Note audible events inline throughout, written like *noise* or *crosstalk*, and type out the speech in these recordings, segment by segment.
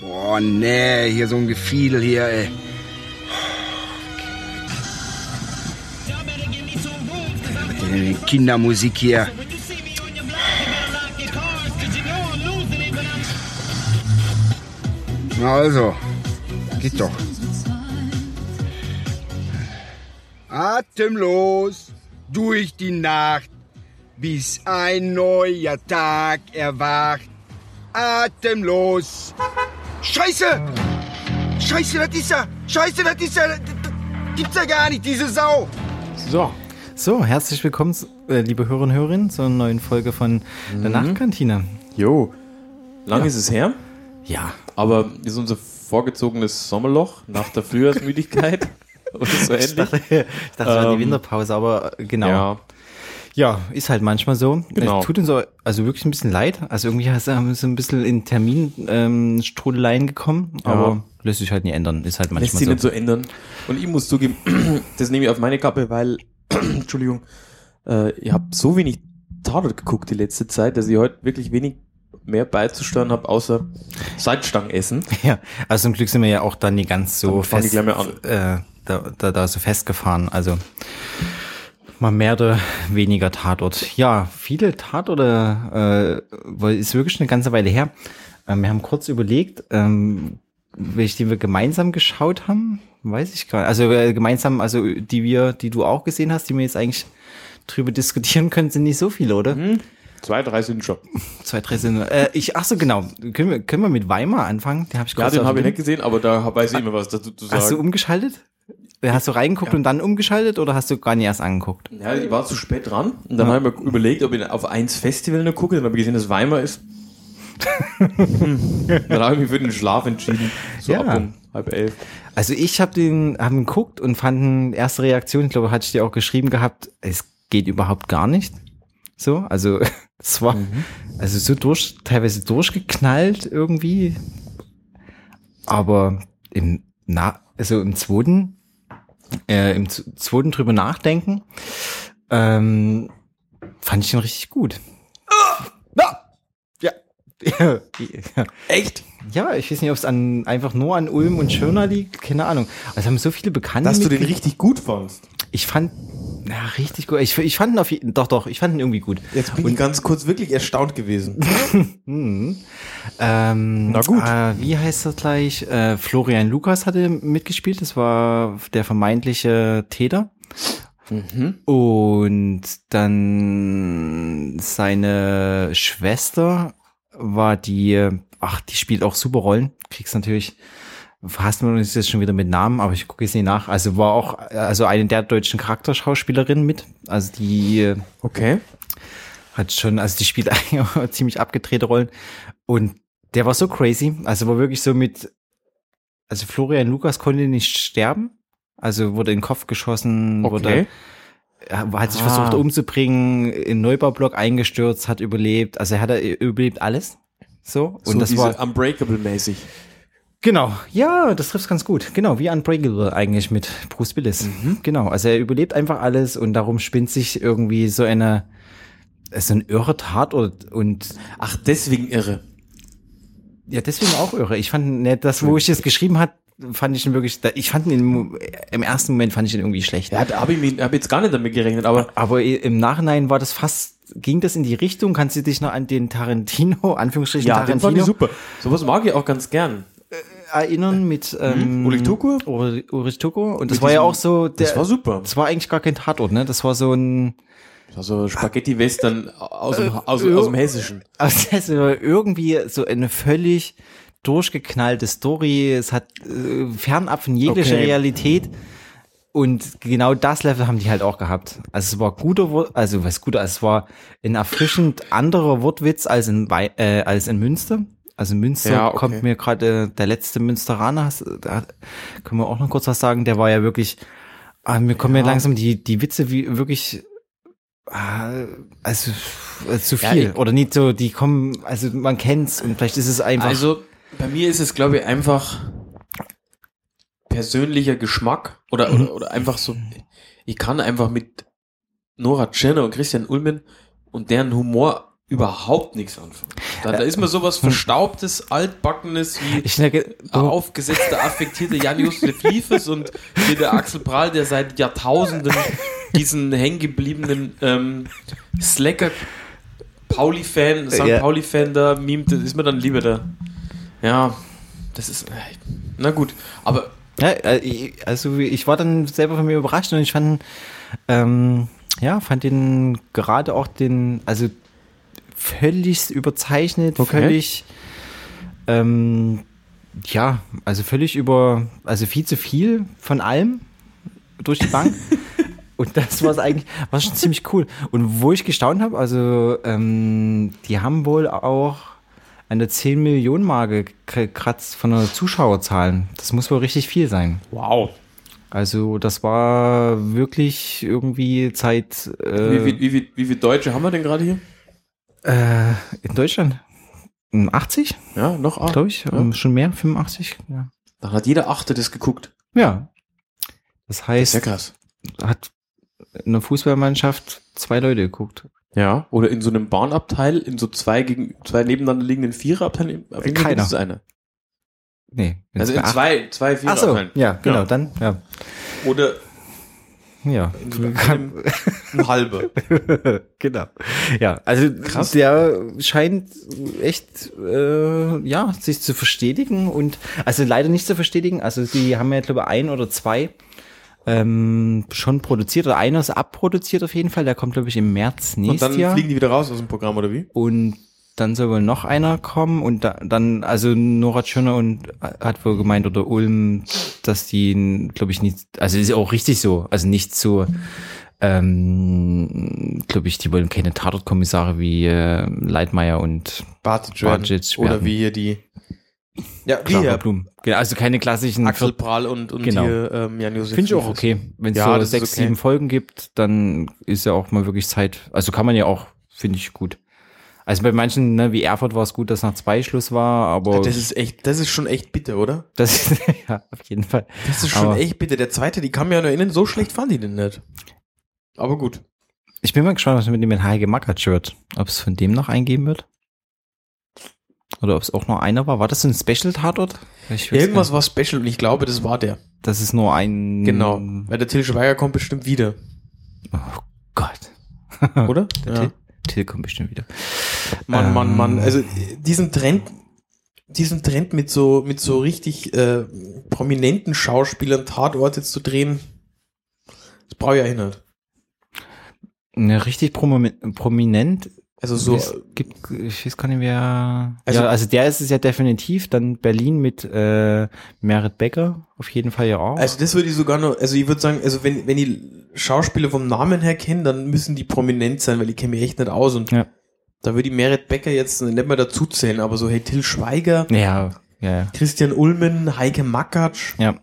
Boah, nee, hier so ein Gefiedel hier, ey. Kindermusik hier. Na also, geht doch. Atemlos durch die Nacht, bis ein neuer Tag erwacht. Atemlos. Scheiße! Scheiße, das ist er! Scheiße, das ist er! Das gibt's ja gar nicht, diese Sau! So. So, herzlich willkommen, äh, liebe Hörerinnen und Hörer, zur neuen Folge von der Nachtkantine. Jo. Lang ist es her, Ja, aber ist unser vorgezogenes Sommerloch nach der Frühjahrsmüdigkeit *laughs* oder so ich ähnlich. dachte, ich dachte, es war die Ähm, Winterpause, aber äh, genau. Ja. Ja, ist halt manchmal so. Genau. Es tut uns auch, also wirklich ein bisschen leid. Also irgendwie hast- haben wir so ein bisschen in Terminstrudeleien ähm, gekommen, aber lässt sich halt nie ändern. Ist halt lässt manchmal sich so. nicht so ändern. Und ich muss zugeben, *clears throat* das nehme ich auf meine Kappe, weil, *clears throat* Entschuldigung, äh, ich habe so wenig Tatort geguckt die letzte Zeit, dass ich heute wirklich wenig mehr beizusteuern habe, außer Salzstangenessen. *laughs* Ja, also zum Glück sind wir ja auch dann nicht ganz so Dann fest, Äh, da, da, da so festgefahren. Also mal mehr oder weniger Tatort. Ja, viele Tatorte, äh, weil ist wirklich eine ganze Weile her. Ähm, wir haben kurz überlegt, ähm, welche die wir gemeinsam geschaut haben, weiß ich gar nicht. Also äh, gemeinsam, also die wir, die du auch gesehen hast, die wir jetzt eigentlich drüber diskutieren *laughs* können, sind nicht so viele, oder? Zwei, drei sind schon. Zwei, drei sind. Äh, ich, ach so, genau. Können wir, können wir mit Weimar anfangen? Den habe ich Ja, den habe ich nicht gesehen, aber da weiß ich immer was dazu zu Hast du sagen. umgeschaltet? Hast du reingeguckt und dann umgeschaltet oder hast du gar nicht erst angeguckt? Ja, ich war zu spät dran und dann habe ich mir überlegt, ob ich auf eins Festival noch gucke, dann habe ich gesehen, dass Weimar ist. *laughs* Dann habe ich mich für den Schlaf entschieden. So Ja. ab um halb elf. Also ich habe den haben geguckt und fanden erste Reaktion, ich glaube, hatte ich dir auch geschrieben gehabt, es geht überhaupt gar nicht. So, also *laughs* es war also so durch teilweise durchgeknallt irgendwie, aber im na also im zweiten äh, im zweiten drüber nachdenken ähm, fand ich ihn richtig gut. Ja. Ja. *laughs* ja. Echt? Ja, ich weiß nicht, ob es an, einfach nur an Ulm und Schirner liegt, keine Ahnung. Also haben so viele Bekannte. Dass du den richtig gut fandst. Ich fand, ja, richtig gut. Ich, ich fand ihn auf jeden, doch, doch, ich fand ihn irgendwie gut. Jetzt bin ich ganz kurz wirklich erstaunt gewesen. Mhm. *laughs* Ähm, Na gut. Äh, wie heißt er gleich? Äh, Florian Lukas hatte mitgespielt. Das war der vermeintliche Täter. Mhm. Und dann seine Schwester war die, ach, die spielt auch super Rollen. Kriegst natürlich, hast man uns jetzt schon wieder mit Namen, aber ich gucke jetzt nicht nach. Also war auch, also eine der deutschen Charakterschauspielerinnen mit. Also die Okay. hat schon, also die spielt *laughs* eigentlich ziemlich abgedrehte Rollen. Und der war so crazy. Also war wirklich so mit, also Florian Lukas konnte nicht sterben. Also wurde in den Kopf geschossen, wurde Okay. er hat sich Ah. versucht umzubringen, in Neubau-Block eingestürzt, hat überlebt. Also er hat er überlebt alles. So. Und so das war, Unbreakable-mäßig. Genau. Ja, das trifft ganz gut. Genau, wie Unbreakable eigentlich mit Bruce Willis. Mhm. Genau. Also er überlebt einfach alles und darum spinnt sich irgendwie so eine, so ein irre Tatort und Ach, deswegen irre. ja, deswegen auch irre. Ich fand, ne, das, wo ich es geschrieben hat, fand ich ihn wirklich, ich fand ihn im, ersten Moment fand ich ihn irgendwie schlecht. Ja, habe ich, hab jetzt gar nicht damit gerechnet, aber Aber im Nachhinein war das fast, ging das in die Richtung? Kannst du dich noch an den Tarantino, Anführungsstrichen ja, Tarantino, super. Sowas mag ich auch ganz gern. Erinnern mit ähm, Ulrich? Uri- Ulrich Tukur. Und das Mit war ja diesem- auch so, der, Das war super. das war eigentlich gar kein Tatort, ne? Das war so ein, Also Spaghetti-Western aus, dem, aus, äh, aus dem Hessischen. also das war irgendwie so eine völlig durchgeknallte Story. Es hat äh, fernab von jeglicher Okay. Realität. Und genau das Level haben die halt auch gehabt. Also es war guter also was guter, es war ein erfrischend anderer Wortwitz als in, Wei- äh, als in Münster. Also Münster Ja, okay. kommt mir gerade äh, der letzte Münsteraner, da können wir auch noch kurz was sagen, der war ja wirklich, ah, mir kommen mir langsam die, die Witze wie wirklich, ah, also äh, zu Ja, viel. ich- Oder nicht so, die kommen, also man kennt's und vielleicht ist es einfach. Also bei mir ist es, glaube ich, einfach persönlicher Geschmack oder, oder, oder einfach so, ich kann einfach mit Nora Tschirner und Christian Ulmen und deren Humor überhaupt nichts anfangen. Da, da ist mir sowas Verstaubtes, Altbackenes wie Ich denke, ein aufgesetzter, affektierte Jan-Josef Liefers und hier der Axel Prahl, der seit Jahrtausenden diesen hängengebliebenen ähm, Slacker Pauli-Fan, St. Ja. Pauli-Fan da mimt, das ist mir dann lieber da. Ja, das ist, äh, na gut, aber Ja, äh, ich- also ich war dann selber von mir überrascht und ich fand, ähm, ja, fand den gerade auch den, also völlig überzeichnet, Okay. völlig, ähm, ja, also völlig über, also viel zu viel von allem durch die Bank. *laughs* Und das war eigentlich, war schon ziemlich cool. Und wo ich gestaunt habe, also ähm, die haben wohl auch an der 10 Millionen Marke gekratzt von der Zuschauerzahlen. Das muss wohl richtig viel sein. wow. Also das war wirklich irgendwie Zeit äh, Wie, wie, wie, wie, wie viele Deutsche haben wir denn gerade hier? Äh, in Deutschland. Um 80, Ja, noch acht. glaube ich. Um, schon mehr, 85. Ja. Dann hat jeder Achte das geguckt. ja. Das Das heißt, ist ja krass. hat in der Fußballmannschaft zwei Leute geguckt. Ja, oder in so einem Bahnabteil, in so zwei gegen zwei nebeneinander liegenden Viererabteilen. Fall Keiner. ist eine. Nee. Also in zwei, zwei Ach so, Viererabteilen. ja, genau, Ja. dann, ja. Oder Ja. in so einem, *laughs* ein halber. *laughs* genau. Ja, also Krass. der scheint echt äh, ja sich zu verstetigen und also leider nicht zu verstetigen. Also die haben ja glaube ich ein oder zwei ähm, schon produziert oder einer ist abproduziert auf jeden Fall. Der kommt glaube ich im März Und nächstes dann Jahr fliegen die wieder raus aus dem Programm, oder wie? und dann soll wohl noch einer kommen und da, dann, also Nora Tschirner und hat wohl gemeint oder Ulm, dass die, glaube ich, nicht, also ist ja auch richtig so, also nicht so, ähm, glaube ich, die wollen keine Tatortkommissare wie äh, Leitmeier und Bartic, Oder wie hier die. Ja, wie Clara hier. Blum. Genau, also keine klassischen Axel Prahl und, und Genau. hier ähm, Jan Josef. Finde ich auch okay. Wenn es Ja, so sechs, okay. sieben Folgen gibt, dann ist ja auch mal wirklich Zeit. Also kann man ja auch, finde ich gut. Also bei manchen, ne, wie Erfurt war es gut, dass nach zwei Schluss war, aber Das ist echt, das ist schon echt bitter, oder? das *laughs* ja, auf jeden Fall. Das ist schon Aber- echt bitter. Der zweite, die kann mir ja nur erinnern, so schlecht fand ich den nicht. Aber gut. Ich bin mal gespannt, was mit dem Heike Mackert wird. Ob es von dem noch eingeben wird? Oder ob es auch nur einer war. War das ein Special-Tatort? Irgendwas war special und ich glaube, das war der. Das ist nur ein. Genau. Weil der Till Schweiger kommt bestimmt wieder. Oh Gott. *laughs* Oder? Der ja. Till, Till kommt bestimmt wieder. Mann, Mann, Ähm. Mann. Also äh, diesen Trend, diesen Trend mit so, mit so richtig äh, prominenten Schauspielern Tatorte zu drehen, das brauche ich ja nicht. Ne, richtig promi prominent. Also so, Es gibt, ich weiß gar nicht wer. Also- ja, also der ist es ja definitiv. Dann Berlin mit äh, Merit Becker. Auf jeden Fall ja auch. also das würde ich sogar noch, also ich würde sagen, also wenn, wenn die Schauspieler vom Namen her kennen, dann müssen die prominent sein, weil ich kenne mich echt nicht aus und Ja. da würde ich Merit Becker jetzt nicht mehr dazu zählen, aber so hey Till Schweiger, ja, ja, ja. Christian Ulmen, Heike Makatsch, Ja.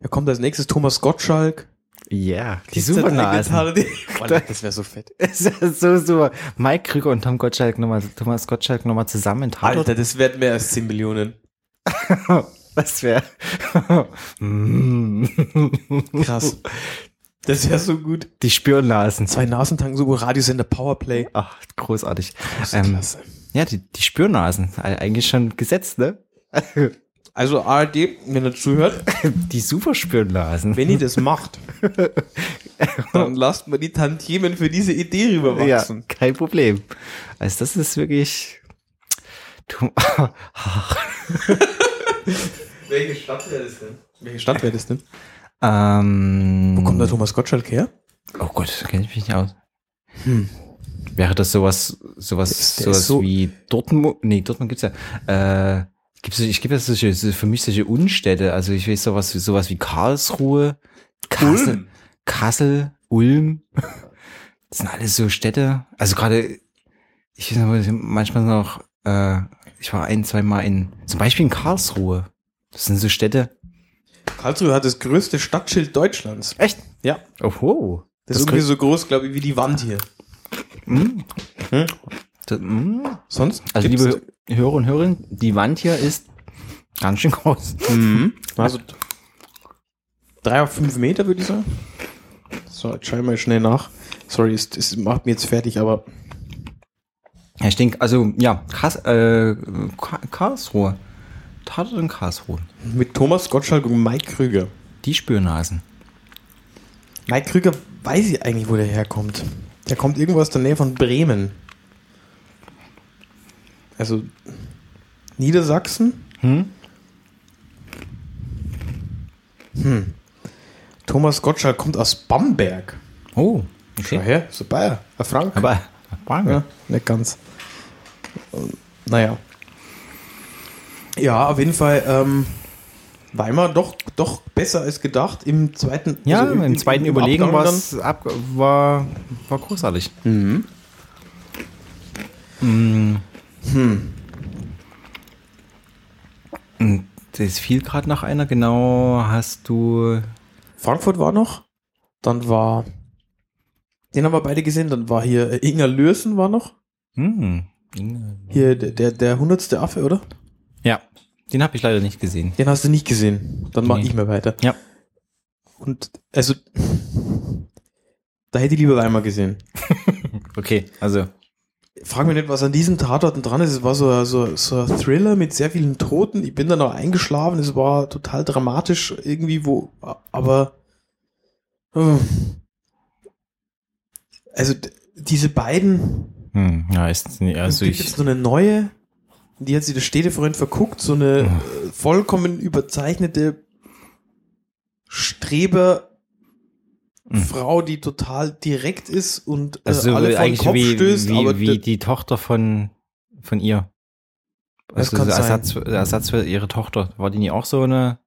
wer kommt als nächstes? Thomas Gottschalk. Ja, die Supernasen. drei Gitarren? *laughs* Boah, das wäre so fett. *laughs* Es ist so, so. Mike Krüger und Tom Gottschalk nochmal, Thomas Gottschalk nochmal zusammen in Tatort. Alter, das wird mehr als 10 Millionen. *laughs* Was wäre? Krass. Das wäre so gut. Die Spürnasen. Zwei Nasentanken, so Radiosender Powerplay. Ach, großartig. Ähm, ja, die, die Spürnasen. Eigentlich schon gesetzt, ne? Also ARD, wenn ihr zuhört, *laughs* Die Superspürnasen. wenn ihr das macht, *laughs* dann lasst mal die Tantiemen für diese Idee Ja, rüberwachsen. kein Problem. Also das ist wirklich. Du, *laughs* Welche Stadt wäre das denn? Welche Stadt wäre das denn? ähm, Wo kommt der Thomas Gottschalk her? Oh Gott, kenne ich mich nicht aus. Hm. Wäre das sowas, sowas, Der ist- der sowas so- wie Dortmund? Nee, Dortmund gibt's ja. Äh, gibt's, ich gebe das solche, so für mich solche Unstädte. Also ich weiß sowas, sowas wie Karlsruhe, Kassel, Ulm. Kassel, Ulm. *laughs* Das sind alles so Städte. Also gerade, ich weiß noch, manchmal noch, äh, ich war ein, zwei Mal in, zum Beispiel in Karlsruhe. Das sind so Städte. Karlsruhe hat das größte Stadtschild Deutschlands. Echt? Ja. Oh, Das, ist ungefähr so groß, glaube ich, wie die Wand hier. Mm. Hm? Das, mm. Sonst? Also liebe Hörer und Hörerinnen, die Wand hier ist ganz schön groß. Mhm. Also drei auf fünf Meter, würde ich sagen. So, jetzt schau ich mal schnell nach. Sorry, es, es macht mir jetzt fertig, aber Ja, ich denke, also, ja, Kars, äh, Ka- Karlsruhe. Tatort in Karlsruhe. Mit Thomas Gottschalk und Mike Krüger. Die Spürnasen. Mike Krüger weiß ich eigentlich, wo der herkommt. Der kommt irgendwo aus der Nähe von Bremen. Also Niedersachsen? Hm? Thomas Gottschalk kommt aus Bamberg. Oh, Schau okay. her, so Bayer. Ein Frank. Aber, Bange. Ja, nicht ganz. Naja. Ja, auf jeden Fall ähm, Weimar doch, doch besser als gedacht im zweiten Ja, also im, zweiten Überlegen Abgang war's ab, war, war großartig. dann. Mhm. Und Das fiel gerade nach einer, genau hast du. Frankfurt war noch. Dann war. Den haben wir beide gesehen. Dann war hier äh, Inga Lürsen war noch. Hm, Hier der, der, der hundertste Affe, oder? ja, den habe ich leider nicht gesehen. Den hast du nicht gesehen. Dann mach Nee. ich mal weiter. Ja. Und also. Da hätte ich lieber Weimar gesehen. *laughs* Okay, also. Frag mich nicht, was an diesen Tatorten dran ist. Es war so, so, so ein Thriller mit sehr vielen Toten. Ich bin dann auch eingeschlafen. Es war total dramatisch irgendwie, wo, aber, äh, also, diese beiden, Hm, ja, ist also gibt ich. jetzt so eine neue, die hat sich der Städtefreund verguckt, so eine äh, vollkommen überzeichnete Streber, Mhm. Frau, die total direkt ist und äh, Also alle vor den eigentlich Kopf wie, stößt, wie, aber wie die Tochter von, von ihr. Das Also kann so sein. Ersatz, Ersatz für ihre Tochter. War die nicht auch so eine?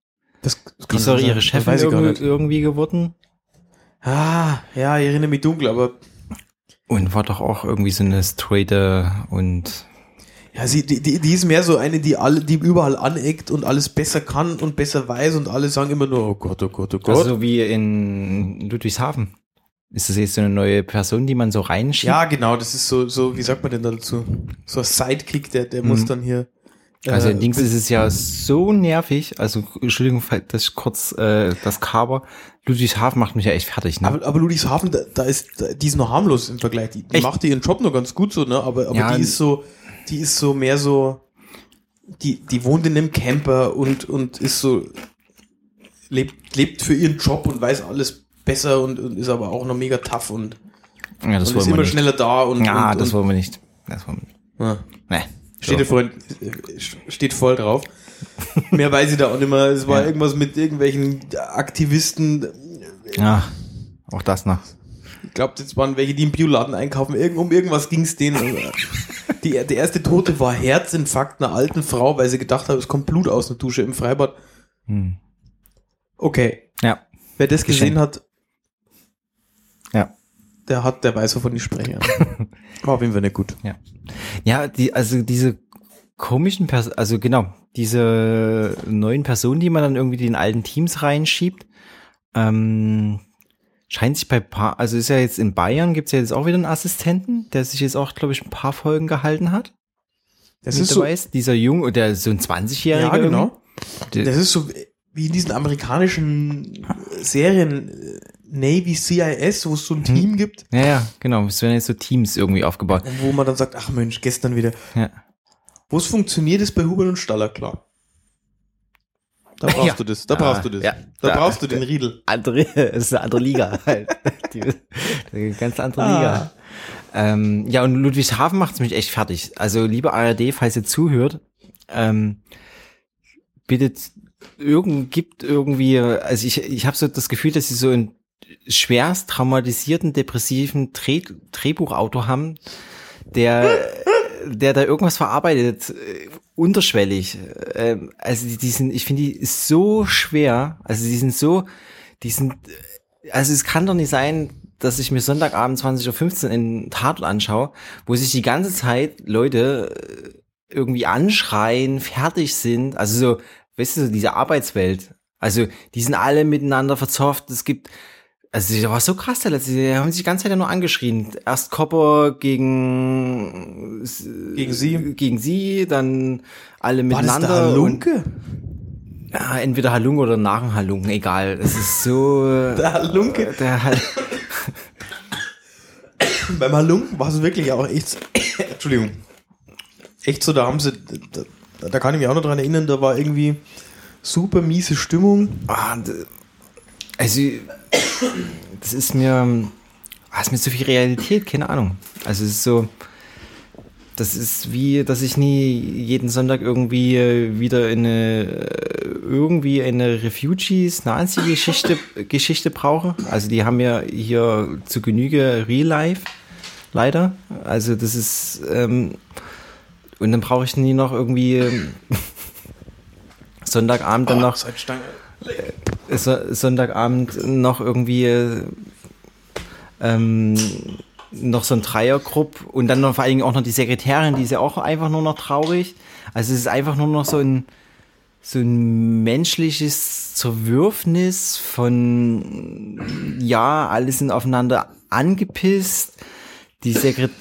das Die ist doch ihre Das Chefin irgendwie, irgendwie geworden. Ah, ja, ich erinnere mich dunkel, aber Und war doch auch irgendwie so eine straighte und ja, sie, die, die, die ist mehr so eine, die alle, die überall aneckt und alles besser kann und besser weiß und alle sagen immer nur, oh Gott, oh Gott, oh Gott. also wie in Ludwigshafen. Ist das jetzt so eine neue Person, die man so reinschiebt? ja, genau, das ist so, so, wie sagt man denn dazu? So ein Sidekick, der, der muss Mhm. dann hier. äh, Also in Dings ist es ja so nervig. Also Entschuldigung, falls das ich kurz äh, das Kaber. Ludwigshafen macht mich ja echt fertig. Ne? aber, aber Ludwigshafen, da, da ist, da, die ist noch harmlos im Vergleich. Die, die macht ihren Job noch ganz gut so, ne? Aber, aber Ja, die ist so, die ist so mehr so, die, die wohnt in einem Camper und, und ist so, lebt, lebt für ihren Job und weiß alles besser und, und ist aber auch noch mega tough und, ja, das und ist immer nicht. schneller da und, Ja, und, das wollen wir nicht. Das wollen wir nicht. ja. Nee. Steht der Freund, äh, steht voll drauf. Mehr weiß ich da auch nicht mehr. Es war Ja. irgendwas mit irgendwelchen Aktivisten. Ja, auch das noch. Ich glaube, das waren welche, die im Bioladen einkaufen. Irgend, um irgendwas ging es denen. *laughs* Die, der erste Tote war Herzinfarkt einer alten Frau, weil sie gedacht hat, es kommt Blut aus der Dusche im Freibad. Hm. Okay, Ja, wer das gesehen hat, ja. der hat, der weiß, wovon ich spreche. *laughs* War auf jeden Fall nicht gut. Ja, die, also diese komischen Personen, also genau, diese neuen Personen, die man dann irgendwie den alten Teams reinschiebt, ähm, scheint sich bei paar, also ist ja jetzt in Bayern, gibt's ja jetzt auch wieder einen Assistenten, der sich jetzt auch, glaube ich, ein paar Folgen gehalten hat. Das ist so, ist. Dieser Junge, der so ein 20-Jähriger. ja, genau. irgendwie. Das ist so wie in diesen amerikanischen Serien äh, Navy CIS, wo es so ein Team gibt, Ja, ja, genau. Es werden jetzt so Teams irgendwie aufgebaut. wo man dann sagt, ach Mensch, gestern wieder. Ja. Wo es funktioniert, ist bei Huber und Staller klar. Da brauchst Ja. du das, da Ja, brauchst du das. ja. Da Ja. brauchst du den Riedel. andere, es ist eine andere Liga halt. *laughs* Die, die ganz andere Ah. Liga. Ähm, ja, und Ludwigshafen macht's mich echt fertig. Also, liebe ARD, falls ihr zuhört, ähm, bitte irgend, gibt irgendwie, also ich, ich habe so das Gefühl, dass sie so einen schwerst traumatisierten, depressiven Dreh, Drehbuchautor haben, der, der da irgendwas verarbeitet, unterschwellig. Ähm, also die, die sind, ich finde die so schwer, also die sind so, die sind, also es kann doch nicht sein, dass ich mir Sonntagabend 20.15 Uhr in Tatort anschaue, wo sich die ganze Zeit Leute äh, irgendwie anschreien, fertig sind, also so, weißt du, diese Arbeitswelt. Also, die sind alle miteinander verzofft. Es gibt, also, das war so krass, der letzte, die haben sich die ganze Zeit ja nur angeschrien. Erst Kopper gegen, Gegen sie. gegen sie, dann alle War das miteinander. der und- Halunke? ja, entweder Halunge oder Halunge, egal. Es ist so. *laughs* Der Halunke? Der Hal *coughs* Beim Halunken war es wirklich auch echt *coughs* Entschuldigung. Echt so, da haben sie, da, da kann ich mich auch noch dran erinnern, da war irgendwie super miese Stimmung. Ah, also, das ist mir, ah, ist mir zu viel Realität, keine Ahnung. Also, es ist so, das ist wie, dass ich nie jeden Sonntag irgendwie äh, wieder in eine, äh, irgendwie eine Refugees-Nazi-Geschichte *laughs* Geschichte brauche. Also, die haben ja hier zu Genüge Real Life, leider. Also, das ist, ähm, und dann brauche ich nie noch irgendwie ähm, *laughs* Sonntagabend dann noch Seit Stange. so, Sonntagabend noch irgendwie äh, ähm, noch so ein Dreiergrupp und dann noch vor allen Dingen auch noch die Sekretärin, die ist ja auch einfach nur noch traurig. Also es ist einfach nur noch so ein so ein menschliches Zerwürfnis von ja, alle sind aufeinander angepisst. Die Sekret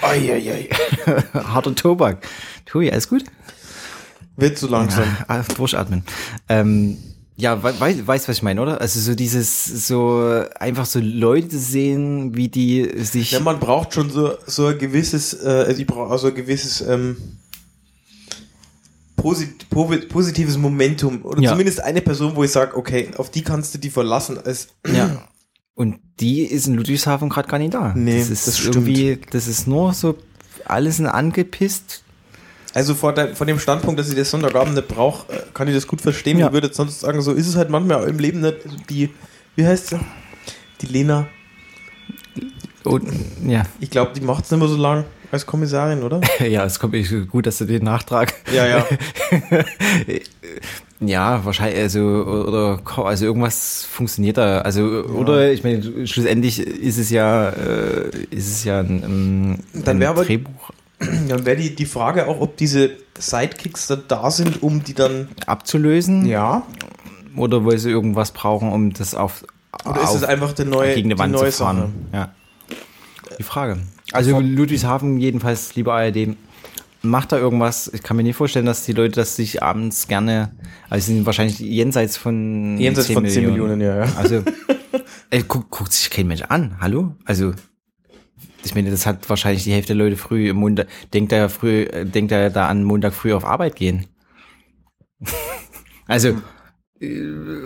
Eieiei. *laughs* harter Tobak. Tui, alles gut? Wird so langsam. Ah, durchatmen. Ähm, ja, we wei weißt, was ich meine, oder? Also so dieses, so einfach so Leute sehen, wie die sich. Ja, man braucht schon so, so ein gewisses, äh, ich brauche also ein gewisses ähm, posit posi- positives Momentum. Oder Ja. zumindest eine Person, wo ich sage, okay, auf die kannst du die verlassen. Als, ja. Und die ist in Ludwigshafen gerade gar nicht da. Nee, das ist das stimmt. irgendwie, das ist nur so, alles angepisst. Also vor, der, von dem Standpunkt, dass ich das Sonntagabend nicht brauche, äh, kann ich das gut verstehen. Ja. Ich würde jetzt sonst sagen, so ist es halt manchmal im Leben nicht. Also die, wie heißt sie? Die Lena. Und, ja. Ich glaube, die macht es nicht mehr so lang als Kommissarin, oder? *laughs* ja, es kommt gut, dass du den Nachtrag. Ja, ja. *laughs* Ja, wahrscheinlich, also, oder, also irgendwas funktioniert da. Also, oder, ich meine, schlussendlich ist es ja, äh, ist es ja ein, ähm, ein aber- Drehbuch *clears throat* Dann wäre die, die Frage auch, ob diese Sidekicks da, da sind, um die dann. abzulösen. Ja. Oder weil sie irgendwas brauchen, um das auf, Oder ist auf es einfach der neue, gegen eine die Wand neue zu fahren? Sache? Ja. Die Frage. Also Ludwigshafen jedenfalls, lieber ARD, macht da irgendwas. Ich kann mir nicht vorstellen, dass die Leute das sich abends gerne, also sind wahrscheinlich jenseits von Jenseits von 10 Millionen, ja, ja. Also *laughs* ey, guckt, guckt sich kein Mensch an. Hallo? Also ich meine, das hat wahrscheinlich die Hälfte der Leute früh im Montag, denkt da ja früh, denkt ja da an Montag früh auf Arbeit gehen. *laughs* also äh,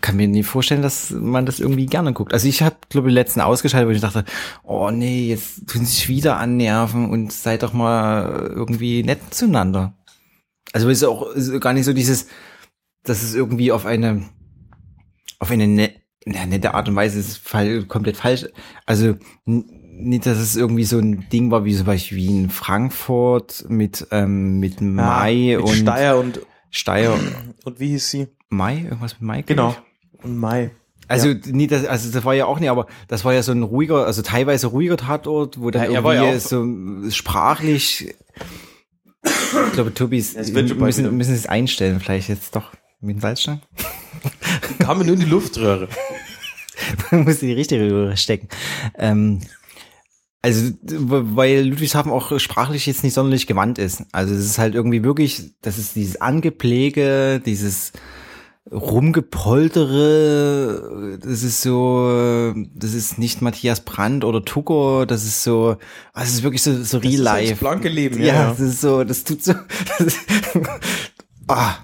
kann mir nie vorstellen, dass man das irgendwie gerne guckt. Also ich habe, glaube ich, letzten ausgeschaltet, wo ich dachte, oh nee, jetzt tun sie sich wieder annerven und seid doch mal irgendwie nett zueinander. Also es ist auch ist gar nicht so dieses, dass es irgendwie auf eine auf eine ne, na, nette Art und Weise ist fall, komplett falsch. Also nicht, dass es irgendwie so ein Ding war wie zum Beispiel wie in Frankfurt mit ähm, mit Mai mit und Steyr und, Steyr und wie hieß sie? Mai irgendwas mit Mai Genau. Und Mai. Also nie das, also das war ja auch nicht, aber das war ja so ein ruhiger, also teilweise ruhiger Tatort, wo dann Ja, irgendwie ja so sprachlich. Ich glaube, Tobi, Es wird schon bald wieder. müssen, müssen es einstellen, vielleicht jetzt doch mit dem Salzstein. Kam nur in die Luftröhre. *laughs* Man muss die richtige Röhre stecken. Ähm, also, weil Ludwigshafen auch sprachlich jetzt nicht sonderlich gewandt ist. Also es ist halt irgendwie wirklich, das ist dieses Angepflege, dieses Rumgepoltere, das ist so, das ist nicht Matthias Brandt oder Tucker, das ist so, ah, es ist wirklich so, so real ist halt life. das blanke Leben, ja, ja, das ist so, das tut so, das ist, *laughs* ah,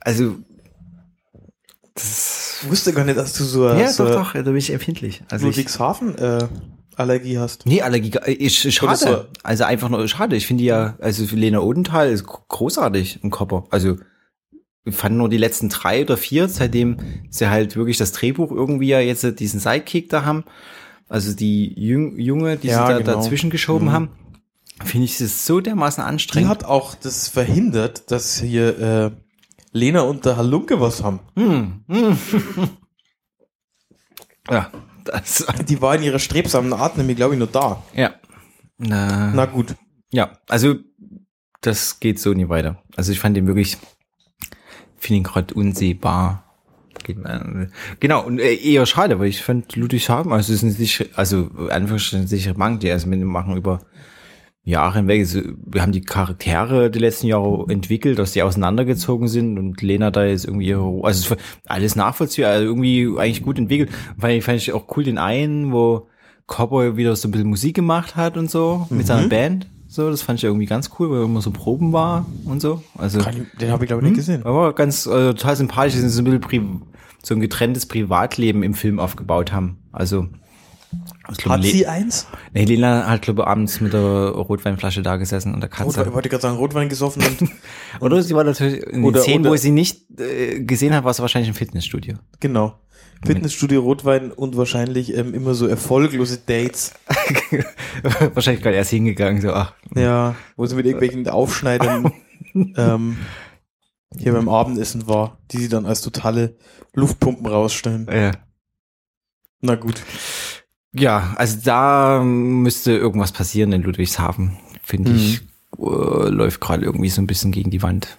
also, das Ich wusste gar nicht, dass du so, ja, so doch, doch, da bin ich empfindlich. Also ich, Ludwigshafen äh, Allergie hast. nee, Allergie, äh, ich, schade. so- Also einfach nur schade. Ich finde die ja, also für Lena Odenthal ist gro- großartig im Körper. Also fand nur die letzten drei oder vier, seitdem sie halt wirklich das Drehbuch irgendwie ja jetzt diesen Sidekick da haben. Also die Jüng, Junge, die Ja, sie da genau. dazwischen geschoben Mhm. haben, finde ich es so dermaßen Die anstrengend. hat auch das verhindert, dass hier äh, Lena und der Halunke was haben. Hm, hm. *laughs* ja, das, Die war in ihrer strebsamen Art nämlich, glaube ich, nur da. ja. Na, Na gut. Ja, also das geht so nie weiter. Also ich fand den wirklich, finde ihn gerade unsehbar. Genau, und äh, eher schade, weil ich fand Ludwigshafen, also es ist ein sicher, also einfach ein sicherer Bank, die also mit dem machen über Jahre hinweg. Also, wir haben die Charaktere die letzten Jahre entwickelt, dass die auseinandergezogen sind und Lena da ist irgendwie ihre, also alles nachvollziehbar, also irgendwie eigentlich gut entwickelt. Weil ich fand ich auch cool den einen, wo Cowboy wieder so ein bisschen Musik gemacht hat und so mit seiner Band. So, das fand ich irgendwie ganz cool, weil er immer so Proben war und so. Also Den habe ich glaube ich nicht gesehen. aber ganz äh, total sympathisch, dass sie so ein bisschen Pri so ein getrenntes Privatleben im Film aufgebaut haben. Also glaub, Hat sie eins? Nee, Lena hat, glaube ich, abends mit der Rotweinflasche da gesessen und der Katze. Rotwein, ich wollte gerade sagen, Rotwein gesoffen und *laughs* Oder sie war natürlich in den Szenen, oder- wo sie nicht äh, gesehen hat, war es wahrscheinlich im Fitnessstudio. genau. Fitnessstudio Rotwein und wahrscheinlich ähm, immer so erfolglose Dates. *laughs* wahrscheinlich gerade erst hingegangen, so, ach, Ja, wo sie mit irgendwelchen Aufschneidern *laughs* ähm, hier beim Abendessen war, die sie dann als totale Luftpumpen rausstellen. äh. Na gut. Ja, also da müsste irgendwas passieren in Ludwigshafen, finde Mhm. ich. Äh, läuft gerade irgendwie so ein bisschen gegen die Wand.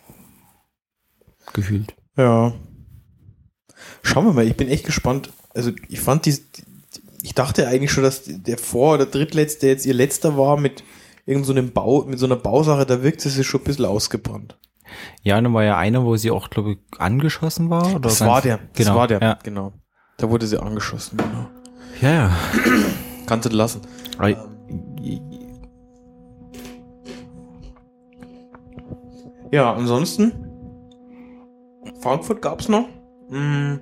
Gefühlt. Ja. Schauen wir mal, ich bin echt gespannt. Also ich fand die, ich dachte eigentlich schon, dass der Vor- oder Drittletzte jetzt ihr letzter war mit irgend so einem Bau, mit so einer Bausache, da wirkt es sich schon ein bisschen ausgebrannt. Ja, dann war ja einer, wo sie auch, glaube ich, angeschossen war. Oder Das war der, das genau, war der, Ja, genau. Da wurde sie angeschossen, genau. Ja. ja. Kannst du lassen. Aber- Ja, ansonsten Frankfurt gab's noch. Mm,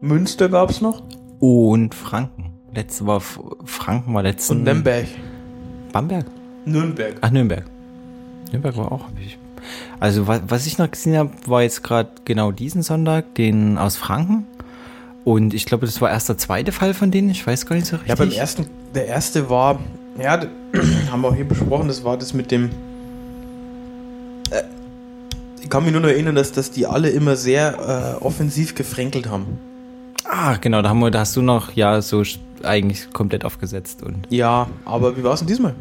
Münster gab's noch. Und Franken. Letzte war Franken war letzten. Und Nürnberg. Bamberg. Nürnberg. Ach, Nürnberg. Nürnberg war auch. Also was, was ich noch gesehen habe, war jetzt gerade genau diesen Sonntag, den aus Franken. Und ich glaube, das war erst der zweite Fall von denen. Ich weiß gar nicht so richtig. Ja, beim ersten, der erste war, ja, *clears throat* haben wir auch hier besprochen, das war das mit dem. Äh, ich kann mich nur noch erinnern, dass, dass die alle immer sehr äh, offensiv gefränkelt haben. Ah, genau, da haben wir, da hast du noch, ja, so eigentlich komplett aufgesetzt und Ja, aber wie war es denn diesmal?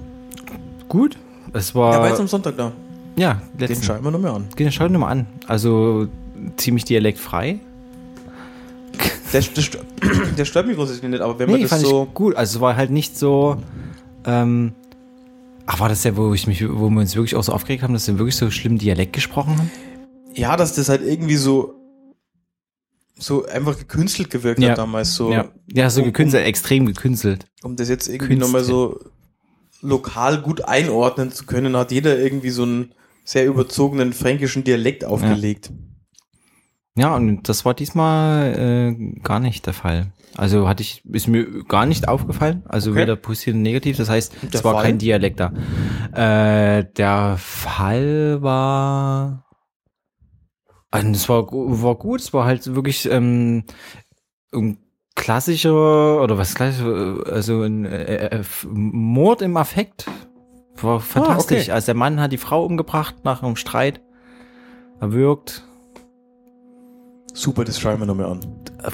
gut. Es war, Er war jetzt am Sonntag da. ja, Den letzten, schauen wir noch mal an. den schauen wir mal an. Also ziemlich dialektfrei. Der, der, stört- der stört mich grundsätzlich nicht, aber wenn Nee, man das fand so. ich gut. Also es war halt nicht so. Ähm, ach, war das der, wo ich mich, wo wir uns wirklich auch so aufgeregt haben, dass wir wirklich so schlimm Dialekt gesprochen haben? Ja, dass das halt irgendwie so. So einfach gekünstelt gewirkt Ja. hat damals. So, ja, ja, so um- gekünstelt, extrem gekünstelt. um das jetzt irgendwie nochmal so lokal gut einordnen zu können, hat jeder irgendwie so einen sehr überzogenen fränkischen Dialekt aufgelegt. Ja, und das war diesmal äh, gar nicht der Fall. Also hatte ich, ist mir gar nicht aufgefallen. Also Okay. weder positiv noch negativ. Das heißt, der es war Fall? kein Dialekt da. Äh, der Fall war. Also es war, war gut. Es war halt wirklich ähm, ein klassischer oder was klassischer, also ein äh, äh, Mord im Affekt. War fantastisch. okay. Also der Mann hat die Frau umgebracht nach einem Streit. Erwürgt. Super, das schreiben wir nochmal an.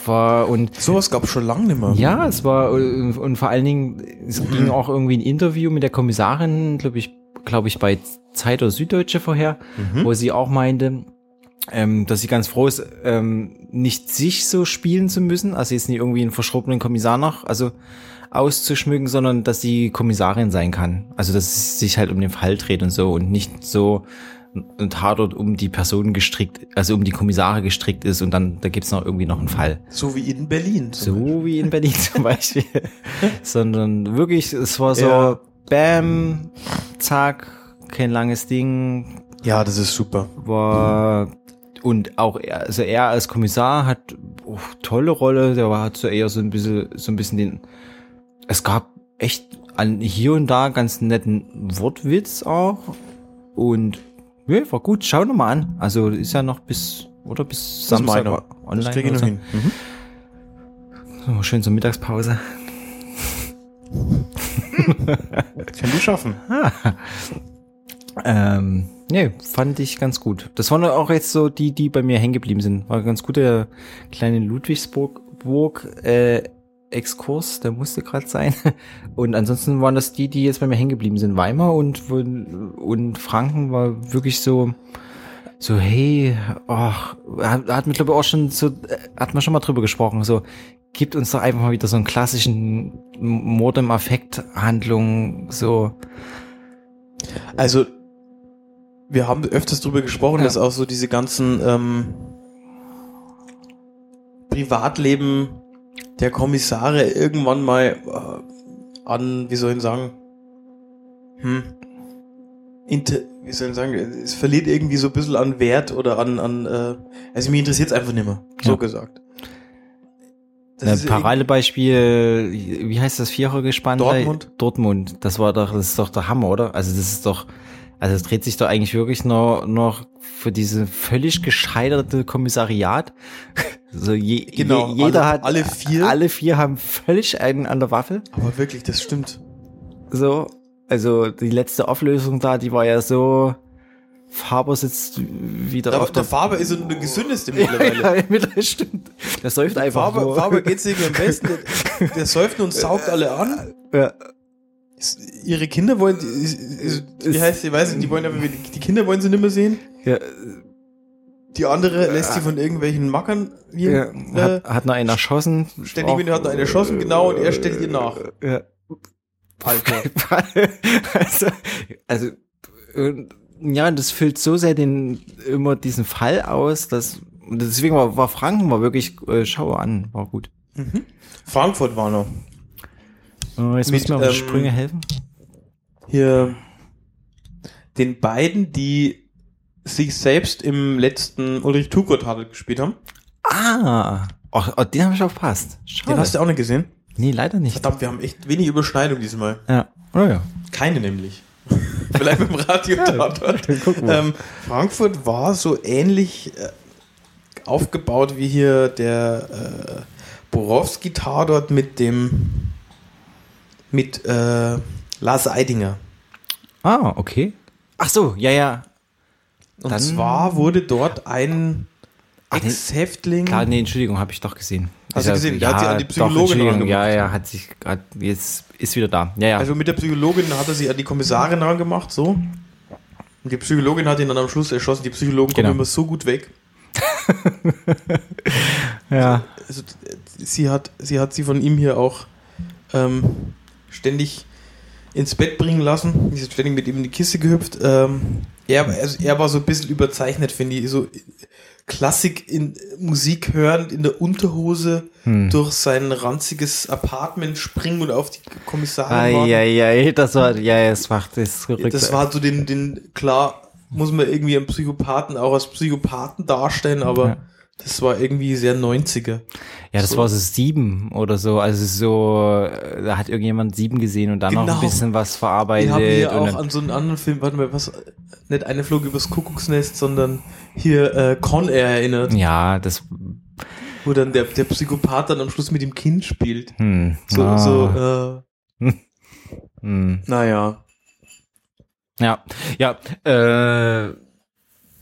War und Sowas gab es schon lange nicht mehr. Ja, es war äh, und vor allen Dingen, es *clears throat* ging auch irgendwie ein Interview mit der Kommissarin, glaube ich, glaube ich, bei Zeit oder Süddeutsche vorher, wo sie auch meinte, ähm, dass sie ganz froh ist, ähm, nicht sich so spielen zu müssen, also jetzt nicht irgendwie einen verschrobenen Kommissar noch, also auszuschmücken, sondern dass sie Kommissarin sein kann. Also dass es sich halt um den Fall dreht und so und nicht so ein Tatort um die Person gestrickt, also um die Kommissare gestrickt ist und dann da gibt's noch irgendwie noch einen Fall. So wie in Berlin. zum Beispiel. So wie in Berlin zum *laughs* Beispiel. Sondern wirklich, es war so, Ja. bam, zack, kein langes Ding, Ja, das ist super. war, und auch er, also er als Kommissar hat oh, tolle Rolle, der war hat so eher so ein bisschen, so ein bisschen den, es gab echt an hier und da ganz netten Wortwitz auch und ja, war gut, schau noch mal an. Also ist ja noch bis, oder bis Das Samstag meiner. online. Das kriege ich noch so. hin. Mhm. So, schön zur Mittagspause. Können die schaffen. *laughs* Ähm, nee, fand ich ganz gut. Das waren auch jetzt so die, die bei mir hängen geblieben sind. War ganz guter kleine Ludwigsburg Burg, äh, Exkurs, der musste gerade sein. *laughs* Und ansonsten waren das die, die jetzt bei mir hängen geblieben sind. Weimar und, und Franken war wirklich so, so, hey, ach, hat, hat mir glaube ich auch schon so, äh, hat man schon mal drüber gesprochen, so, gibt uns doch einfach mal wieder so einen klassischen Mord im Affekt Handlung, so, Also, wir haben öfters drüber gesprochen, Ja. dass auch so diese ganzen ähm, Privatleben der Kommissare irgendwann mal äh, an, wie soll ich sagen, hm, inter, wie soll ich sagen, es verliert irgendwie so ein bisschen an Wert oder an, an äh, also mich interessiert es einfach nicht mehr, so Ja. gesagt. Das Paradebeispiel, wie heißt das Vierergespann? Dortmund. Dortmund, das war doch, das ist doch der Hammer, oder? Also das ist doch, also es dreht sich doch eigentlich wirklich noch, noch für diese völlig gescheiterte Kommissariat. *laughs* So je, Genau, je, jeder alle- hat, alle vier. alle vier haben völlig einen an der Waffe. Aber wirklich, das stimmt. So, also die letzte Auflösung da, die war ja so, Faber sitzt wieder Aber auf der der Faber ist der gesündeste mittlerweile. *laughs* ja, mittlerweile stimmt. Der säuft einfach Faber, nur. Faber *laughs* geht's irgendwie am besten. Der, der säuft und saugt alle an. ja. Ihre Kinder wollen, wie heißt sie, weiß ich, die wollen aber, die Kinder wollen sie nicht mehr sehen. Ja, Die andere lässt sie von irgendwelchen Mackern ja, hier. hat, hat noch einen erschossen. Ständig wieder hat noch einen erschossen, genau, und er stellt ihr nach. Ja. Alter. *laughs* also, also äh, ja, das füllt so sehr den immer diesen Fall aus, dass und deswegen war, war Franken war wirklich äh, schau an, war gut. Frankfurt war noch. Äh, jetzt Mit, müssen wir auf die ähm, Sprünge helfen. Hier den beiden, die sich selbst im letzten Ulrich Tuchert gespielt haben. Ah, oh, oh, den habe ich aufgepasst. Schade. Den hast du auch nicht gesehen? nee, leider nicht. Verdammt, wir haben echt wenig Überschneidung diesmal. Ja. Oh ja. Keine nämlich. *laughs* Vielleicht beim Radio-Tatort. *laughs* ähm, Frankfurt war so ähnlich äh, aufgebaut wie hier der äh, Borowski-Tatort mit dem mit äh, Lars Eidinger. Ah, okay. Ach so, ja, ja. Und Dann- zwar wurde dort ein nee. Ex-Häftling Klar, nee, Entschuldigung, habe ich doch gesehen. Hast du Ist gesehen? Der hat sie an die Psychologin rangemacht. Ja, ja, hat sich grad, jetzt ist wieder da. Ja, ja. Also mit der Psychologin hat er sie an die Kommissarin rangemacht, so. Und die Psychologin hat ihn dann am Schluss erschossen. Die Psychologen Genau. kommen immer so gut weg. *laughs* ja. Also, äh, sie hat, sie hat sie von ihm hier auch ähm, ständig ins Bett bringen lassen. Sie ist ständig mit ihm in die Kiste gehüpft. Ähm, er, also er war so ein bisschen überzeichnet, finde ich. So Klassik in Musik hörend in der Unterhose Hm. durch sein ranziges Apartment springen und auf die Kommissarin warten. Eieiei, das war, ja, ja, es macht das verrückt. Das war so den, den, klar, muss man irgendwie einen Psychopathen auch als Psychopathen darstellen, aber Ja. Das war irgendwie sehr 90er. ja, das so. war so sieben oder so. Also so, da hat irgendjemand sieben gesehen und dann noch Genau. ein bisschen was Wir verarbeitet. haben hier auch an so einen anderen Film, warte mal, was, nicht eine Flug übers Kuckucksnest, sondern hier äh, Con Air erinnert, ja, das, wo dann der, der Psychopath dann am Schluss mit dem Kind spielt. hm, So, ah, so, äh, *laughs* hm. naja. Ja, ja, äh,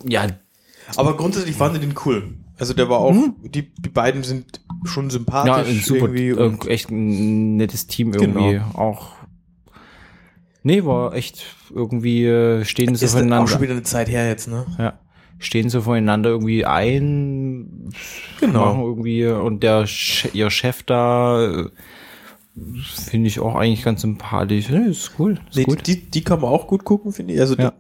ja, Aber grundsätzlich fand ich den cool. Also der war auch, die, die beiden sind schon ja, sympathisch ein super, irgendwie. Äh, echt ein nettes Team irgendwie. Genau. Auch, nee, war echt irgendwie, äh, stehen sie ist auch voneinander. schon wieder eine Zeit her jetzt, ne? Ja. Stehen sie voneinander irgendwie ein, Genau. machen irgendwie, und der, ihr Chef da, äh, finde ich auch eigentlich ganz sympathisch. Nee, ist cool, ist Nee, gut. Die, die kann man auch gut gucken, finde ich. Also Ja.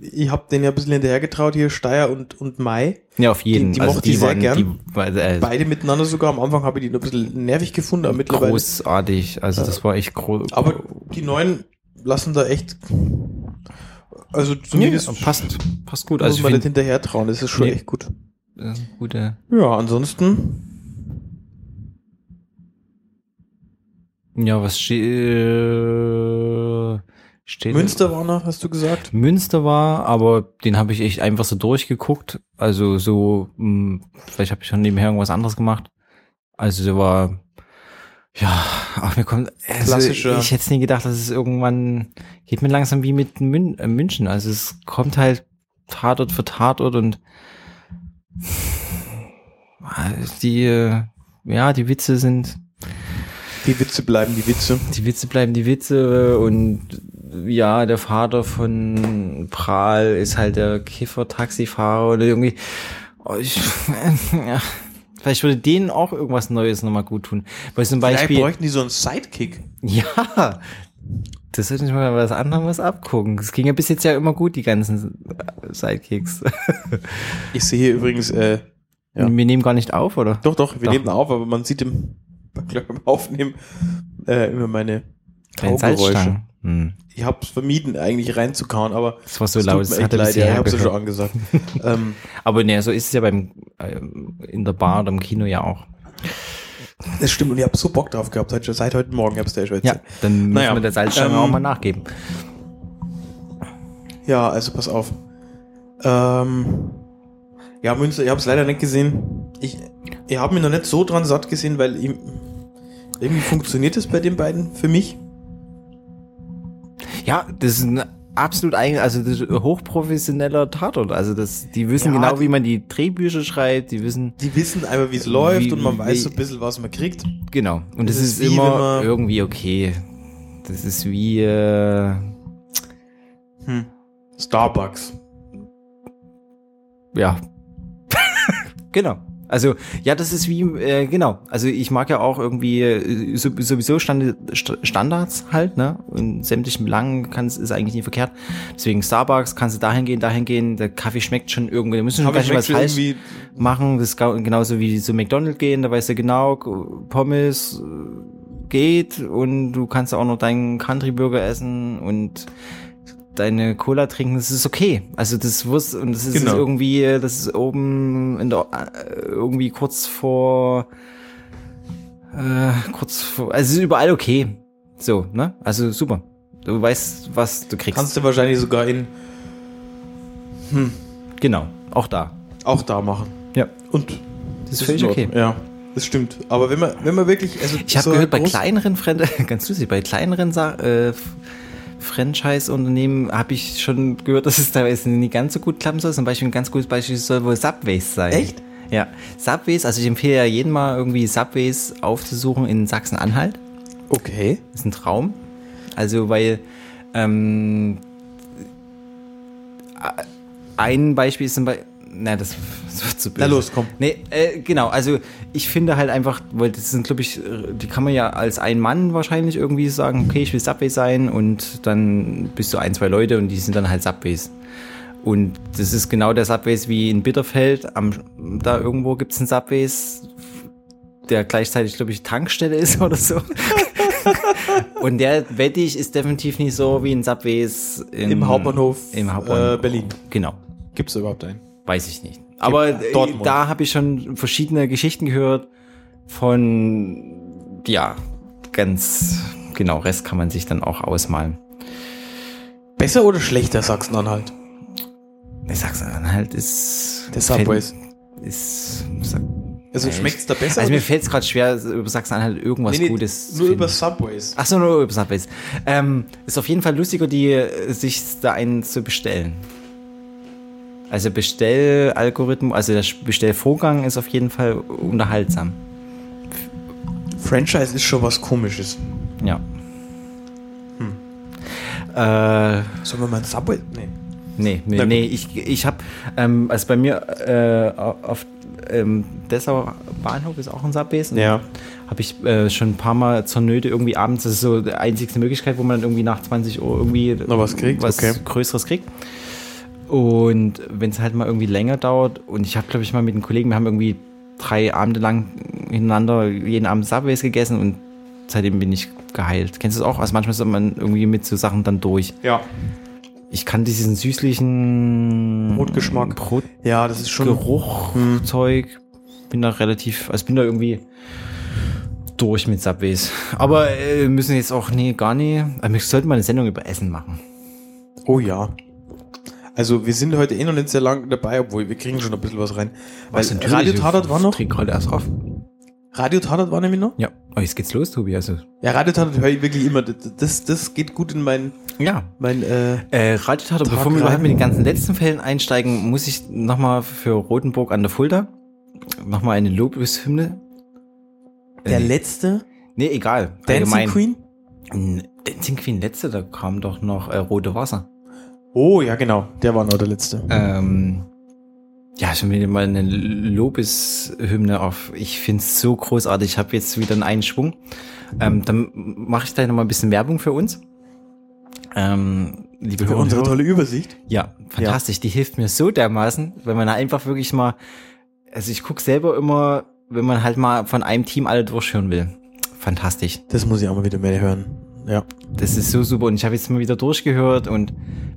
Ich habe den ja ein bisschen hinterhergetraut hier, Steyr und, und Mai. ja, auf jeden. die- die also mochte ich sehr waren, gern. Die, äh, Beide miteinander sogar. Am Anfang habe ich die noch ein bisschen nervig gefunden, aber mittlerweile. großartig. Also das war echt groß. Aber die neuen lassen da echt. Also zumindest passt, passt gut. muss Also man nicht hinterher trauen. Das ist schon Nee. echt gut. gute, Ja, ansonsten. ja, was steht, äh, steht Münster war noch, hast du gesagt? Münster war, aber den habe ich echt einfach so durchgeguckt. Also so, mh, vielleicht habe ich schon nebenher irgendwas anderes gemacht. Also der war, ja, ach mir kommt, also Klassischer. ich hätte nie gedacht, dass es irgendwann, geht mir langsam wie mit Mün äh, München. Also es kommt halt Tatort für Tatort und die, äh, ja, die Witze sind, Die Witze bleiben die Witze. die Witze bleiben die Witze und ja, der Vater von Prahl ist halt der Kiffer-Taxifahrer oder irgendwie. Oh, ich, *laughs* ja, vielleicht würde denen auch irgendwas Neues nochmal gut tun. Weil zum Vielleicht Beispiel, bräuchten die so einen Sidekick. ja, das sollte ich mal was anderes abgucken. Es ging ja bis jetzt ja immer gut, die ganzen Sidekicks. *laughs* Ich sehe hier übrigens, äh, Ja. Wir nehmen gar nicht auf, oder? doch, doch, wir Doch. nehmen auf, aber man sieht im, *laughs* glaub, beim Aufnehmen äh, immer meine. Salzstangen. Hm. Ich hab's vermieden, eigentlich reinzukauen, aber Das war so es laut, echt hat leid, ja, ich hab's ja schon angesagt. *laughs* ähm, Aber ne, so ist es ja beim ähm, in der Bar oder im Kino ja auch. das stimmt, und ich hab so Bock drauf gehabt, seit, seit heute Morgen hab's dir schon Ja, erzählt. dann müssen Naja, wir der Salzstange ähm, auch mal nachgeben. Ja, also pass auf. Ähm, ja, Münster, ich habe es leider nicht gesehen. Ich, ich habe mich noch nicht so dran satt gesehen, weil ihm, irgendwie funktioniert es bei den beiden für mich. Ja, das ist ein absolut eigen, also das ist ein hochprofessioneller Tatort. Also das, die wissen Ja, genau, wie man die Drehbücher schreibt, die wissen Die wissen einfach, wie es läuft Wie- und man weiß so ein bisschen, was man kriegt. genau. Und das, Das ist, ist immer irgendwie okay. Das ist wie äh, Hm. Starbucks. ja. *laughs* genau. Also, ja, das ist wie, äh, genau. Also, ich mag ja auch irgendwie äh, so- sowieso Stand, St- Standards halt, ne? In sämtlichen Belangen kann's, ist eigentlich nie verkehrt. Deswegen Starbucks, kannst du dahin gehen, dahin gehen. Der Kaffee schmeckt schon irgendwie, da müssen schon gar nicht was falsch machen. Das ist genauso wie zu McDonald's gehen, da weißt du genau, Pommes äh, geht und du kannst auch noch deinen Country Burger essen und deine Cola trinken, das ist okay. Also das wusst und das ist Genau. irgendwie, das ist oben in der, äh, irgendwie kurz vor, äh, kurz vor, also es ist überall okay. So, ne? Also super. Du weißt, was du kriegst. kannst du wahrscheinlich sogar in, genau, auch da. auch da machen. Ja, Und das ist völlig okay. Ja, das stimmt. Aber wenn man, wenn man wirklich, also Ich habe so gehört, bei kleineren Fran *laughs* ganz lustig, bei kleineren Sa äh, Franchise-Unternehmen habe ich schon gehört, dass es teilweise nicht ganz so gut klappen soll. Zum Beispiel ein ganz gutes Beispiel soll wohl Subways sein. Echt? Ja, Subways, also ich empfehle ja jedem mal irgendwie Subways aufzusuchen in Sachsen-Anhalt. Okay. Ist ein Traum. Also, weil ähm, äh, ein Beispiel ist zum Beispiel, na, das, *laughs* das wird zu böse. Na los, komm. Nee, äh, genau, also ich finde halt einfach, weil das sind, glaube ich, die kann man ja als ein Mann wahrscheinlich irgendwie sagen, okay, ich will Subway sein und dann bist du ein, zwei Leute und die sind dann halt Subways. Und das ist genau der Subways wie in Bitterfeld, am, da irgendwo gibt es einen Subways, der gleichzeitig, glaube ich, Tankstelle ist oder so. *laughs* Und der, wette ich, ist definitiv nicht so wie ein Subways in, Im Hauptbahnhof, im Hauptbahnhof äh, Berlin. Genau. Gibt's da überhaupt einen? Weiß ich nicht. Aber äh, Dortmund. da habe ich schon verschiedene Geschichten gehört von, ja, ganz genau, Rest kann man sich dann auch ausmalen. Besser oder schlechter Sachsen-Anhalt? Ich sag's halt, ist... Der Subways. Ist... Also Ja, schmeckt's da besser? also mir fällt es gerade schwer, über Sachsen-Anhalt irgendwas Nee, nee, Gutes zu Nur über Subways. Ach so, nur über Subways. Ähm, ist auf jeden Fall lustiger, die, äh, sich da einen zu bestellen. Also Bestellalgorithmus, also der Bestellvorgang ist auf jeden Fall unterhaltsam. Franchise ist schon was komisches. Ja. Äh, Sollen wir mal ein Subway? Nee. nee, nee, Na nee, ich, ich habe, ähm, also bei mir äh, auf ähm, Dessau Bahnhof ist auch ein Subways. Ja. Habe ich äh, schon ein paar Mal zur Nöte irgendwie abends, das ist so die einzigste Möglichkeit, wo man dann irgendwie nach 20 Uhr irgendwie Noch was kriegt, was okay. Größeres kriegt. Und wenn es halt mal irgendwie länger dauert und ich habe, glaube ich, mal mit einem Kollegen, wir haben irgendwie drei Abende lang hintereinander jeden Abend Subways gegessen und seitdem bin ich geheilt. Kennst du das auch? Also manchmal ist man irgendwie mit so Sachen dann durch. Ja. Ich kann diesen süßlichen Brotgeschmack. Brotgeruch, Ja, das ist schon. Zeug, bin da relativ, also bin da irgendwie durch mit Subways. Aber äh, müssen jetzt auch, nee, gar nicht. Aber wir sollten mal eine Sendung über Essen machen. Oh ja. Also wir sind heute eh noch nicht sehr lang dabei, obwohl wir kriegen schon ein bisschen was rein. Weil Radio Tatort war noch. Ich gerade erst auf. Radio Tatort war nämlich noch. Ja. Oh, jetzt geht's los, Tobi. Also. Ja, Radio Tatort höre ich wirklich immer. Das, das, geht gut in mein, Ja. mein äh, Äh, Radiotat, Tag bevor wir überhaupt mit den ganzen letzten Fällen einsteigen, muss ich nochmal für Rotenburg an der Fulda nochmal eine Lobeshymne. der Äh, letzte Nee, egal. Dancing Allgemein. Queen. Dancing Queen letzte, da kam doch noch äh, Rote Wasser. Oh ja, genau. Der war noch der letzte. Ähm, ja, schon wieder mal eine Lobeshymne auf. Ich find's so großartig. Ich habe jetzt wieder einen Schwung. Ähm, dann mache ich gleich noch mal ein bisschen Werbung für uns. Ähm, liebe Für Hörer und unsere tolle Übersicht. Ja, fantastisch. Die hilft mir so dermaßen, wenn man einfach wirklich mal, also ich guck selber immer, wenn man halt mal von einem Team alle durchhören will. Fantastisch. Das muss ich auch mal wieder mehr hören. ja. Das ist so super und ich habe jetzt mal wieder durchgehört und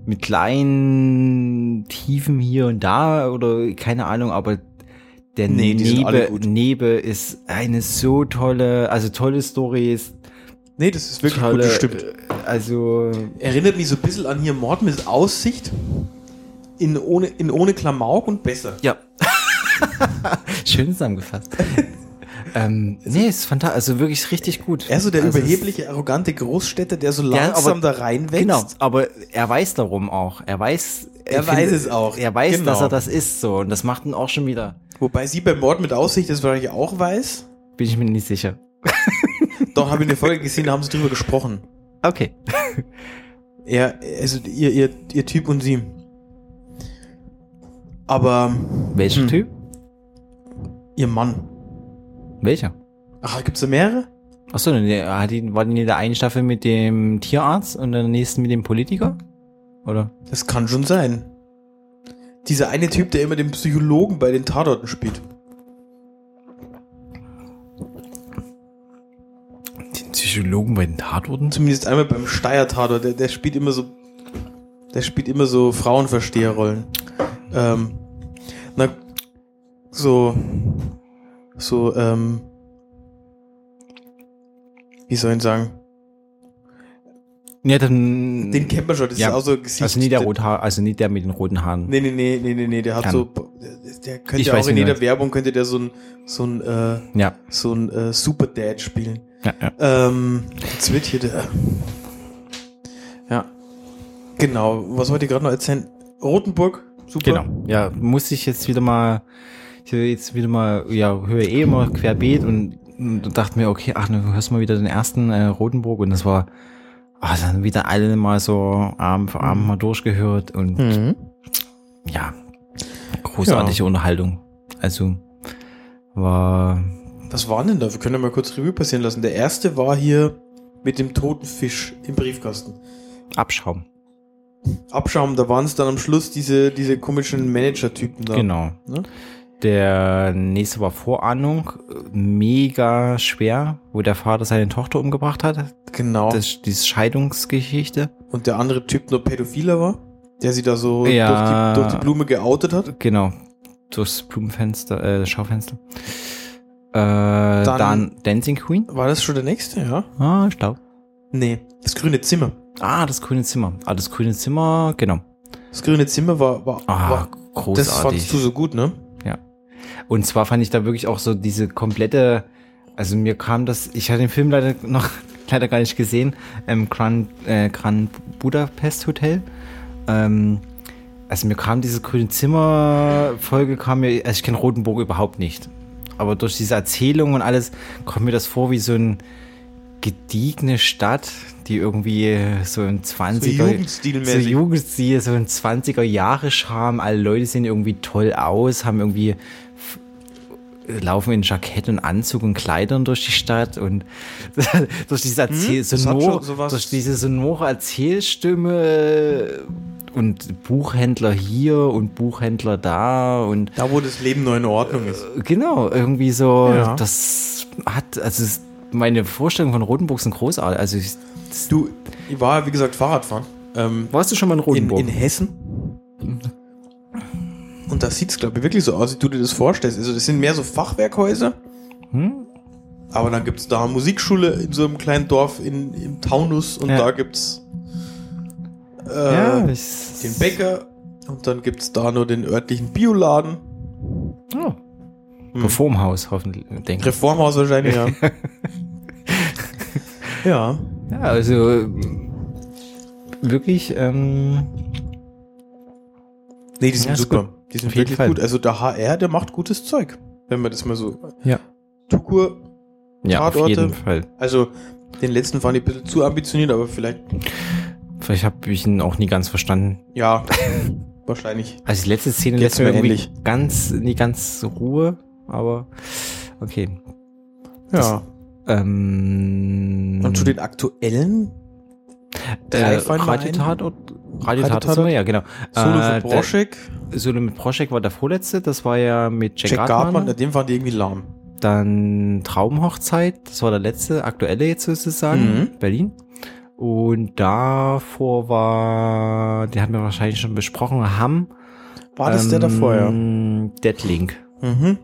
mit kleinen Tiefen hier und da oder keine Ahnung, aber der Nee, Nebe. Nebe ist eine so tolle, also tolle Story ist Nee, das ist wirklich tolle, gut, das stimmt. äh, Also Erinnert mich so ein bisschen an hier Mord mit Aussicht. In ohne, in ohne Klamauk und besser. ja, *laughs* schön zusammengefasst. *laughs* ähm, nee, ist fantastisch, also wirklich richtig gut. Er so der also überhebliche, arrogante Großstädter, der so Ja, langsam aber- da reinwächst. Genau, aber er weiß darum auch. Er weiß, Er weiß es auch. Er weiß, Genau. dass er das ist so und das macht ihn auch schon wieder. Wobei sie beim Mord mit Aussicht das wahrscheinlich auch weiß. Bin ich mir nicht sicher. *laughs* Doch, habe ich eine Folge gesehen, da haben sie drüber gesprochen. Okay. Er, also ihr, ihr, ihr Typ und sie. Aber Welcher Hm. Typ? ihr Mann. Welcher? Ach, gibt's da mehrere? Achso, die, war die in der einen Staffel mit dem Tierarzt und in der nächsten mit dem Politiker? Oder? Das kann schon sein. Dieser eine Typ, der immer den Psychologen bei den Tatorten spielt. Den Psychologen bei den Tatorten? Zumindest einmal beim Steier-Tatort. Der, der spielt immer so. Der spielt immer so Frauenversteherrollen. Ähm, na, so. So, ähm. Wie soll ich sagen? Ja, dann. Den kennt man schon, das Ja, ist auch so Gesicht. also nicht der Rothaar, also nicht der mit den roten Haaren. Nee, nee, nee, nee, nee, nee, der hat Kann. so. Der könnte Ich auch in jeder. Werbung könnte der so ein, so ein, äh, Ja, so ein äh, Super Dad spielen. ja, ja. Ähm, jetzt wird hier der. Ja. Genau, was wollte ich gerade noch erzählen? Rotenburg, super. Genau. Ja, muss ich jetzt wieder mal, ich höre jetzt wieder mal, ja, höre eh immer querbeet und, und dachte mir, okay, ach, dann hörst du mal wieder den ersten äh, Rotenburg und das war, ah, dann wieder alle mal so Abend für Abend mal durchgehört und Mhm. ja, großartige Unterhaltung. Also war, Was war denn da? Wir können ja mal kurz Revue passieren lassen. Der erste war hier mit dem toten Fisch im Briefkasten. Abschaum. Abschaum, da waren es dann am Schluss diese, diese komischen Manager-Typen da. Genau. Ne? Der nächste war Vorahnung, mega schwer, wo der Vater seine Tochter umgebracht hat. Genau. Das, diese Scheidungsgeschichte. Und der andere Typ nur Pädophiler war, der sie da so Ja. durch, die, durch die Blume geoutet hat. Genau. Durchs Blumenfenster, äh, Schaufenster. Äh, dann, Dancing Queen. War das schon der nächste, ja? Ah, ich glaube. Nee, das grüne Zimmer. Ah, das grüne Zimmer. Ah, das grüne Zimmer, genau. Das grüne Zimmer war, war, Ah, war großartig. das fandst du so gut, ne? Und zwar fand ich da wirklich auch so diese komplette, also mir kam das, ich hatte den Film leider noch *laughs* leider gar nicht gesehen, ähm, Grand, äh, Grand Budapest Hotel. Ähm, also mir kam diese grüne Zimmer-Folge, kam mir, also ich kenne Rotenburg überhaupt nicht. Aber durch diese Erzählung und alles kommt mir das vor wie so ein gediegene Stadt, die irgendwie so im 20er, so Jugendstilmäßig. Jugendstil, so ein 20er Jahre Charme. Alle Leute sehen irgendwie toll aus, haben irgendwie laufen in Jackett und Anzug und Kleidern durch die Stadt und *laughs* durch diese Erzähl Hm, das hat sonor, durch diese sonore Erzählstimme und Buchhändler hier und Buchhändler da und Da, wo das Leben noch in Ordnung ist. genau, irgendwie so, Ja. das hat, also meine Vorstellung von Rotenburg sind großartig. Also ich, Du, ich war wie gesagt, Fahrradfahren. Ähm, warst du schon mal in in, Rotenburg? in Hessen. Und da sieht es, glaube ich, wirklich so aus, wie du dir das vorstellst. Also, das sind mehr so Fachwerkhäuser. Hm? Aber dann gibt es da eine Musikschule in so einem kleinen Dorf in, im Taunus und Ja. da gibt es äh, ja, den Bäcker und dann gibt es da nur den örtlichen Bioladen. Oh. Hm. Reformhaus, hoffentlich, denke ich. Reformhaus wahrscheinlich, ja. *laughs* ja. Ja, also wirklich, ähm, Nee, die sind Ja, super. Die sind wirklich Fall. gut. Also der HR, der macht gutes Zeug. Wenn man das mal so. Ja. Tukur, ja, auf jeden Fall. also den letzten fand ich ein bisschen zu ambitioniert, aber vielleicht, Vielleicht habe ich ihn auch nie ganz verstanden. ja, *laughs* wahrscheinlich. Also die letzte Szene Geht's lässt mir irgendwie ähnlich. ganz, nie ganz Ruhe, aber okay. Ja. Ähm, Und zu den aktuellen äh, Feinwein? Radiotatort, Radiotatort, Radiotatort? sind wir, ja, genau. Solo Äh, für Broschek, der- Solo mit Proschek war der vorletzte, das war ja mit Jack, Jack Gartmann. Gartmann, den fand ich irgendwie lahm. Dann Traumhochzeit, das war der letzte, aktuelle jetzt sozusagen, Mhm. Berlin. Und davor war, den hatten wir wahrscheinlich schon besprochen, Ham. War das der davor, ja? ähm, Deadlink. Mhm.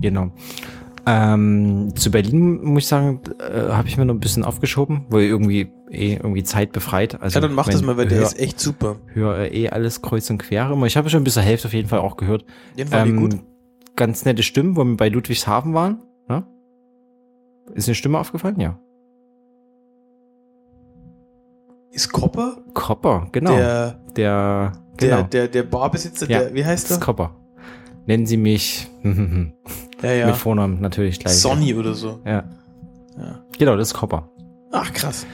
Genau. Ähm, zu Berlin muss ich sagen, äh, habe ich mir noch ein bisschen aufgeschoben, weil irgendwie eh irgendwie Zeit befreit. Also Ja, dann mach das mal, weil der hör, ist echt super. hör äh, eh alles kreuz und quer immer. Ich habe schon bis zur Hälfte auf jeden Fall auch gehört. Den fand ich gut. Ganz nette Stimmen, wo wir bei Ludwigshafen waren. Ja? Ist eine Stimme aufgefallen? Ja. Ist Kopper Kopper, genau. der, der, der, genau. der, der Barbesitzer, Ja, der, wie heißt das ist der? Kopper. Nennen Sie mich *laughs* Ja, ja. mit Vornamen natürlich gleich. Sonny oder so. Ja. Ja. Genau, das ist Kopper. Ach, krass.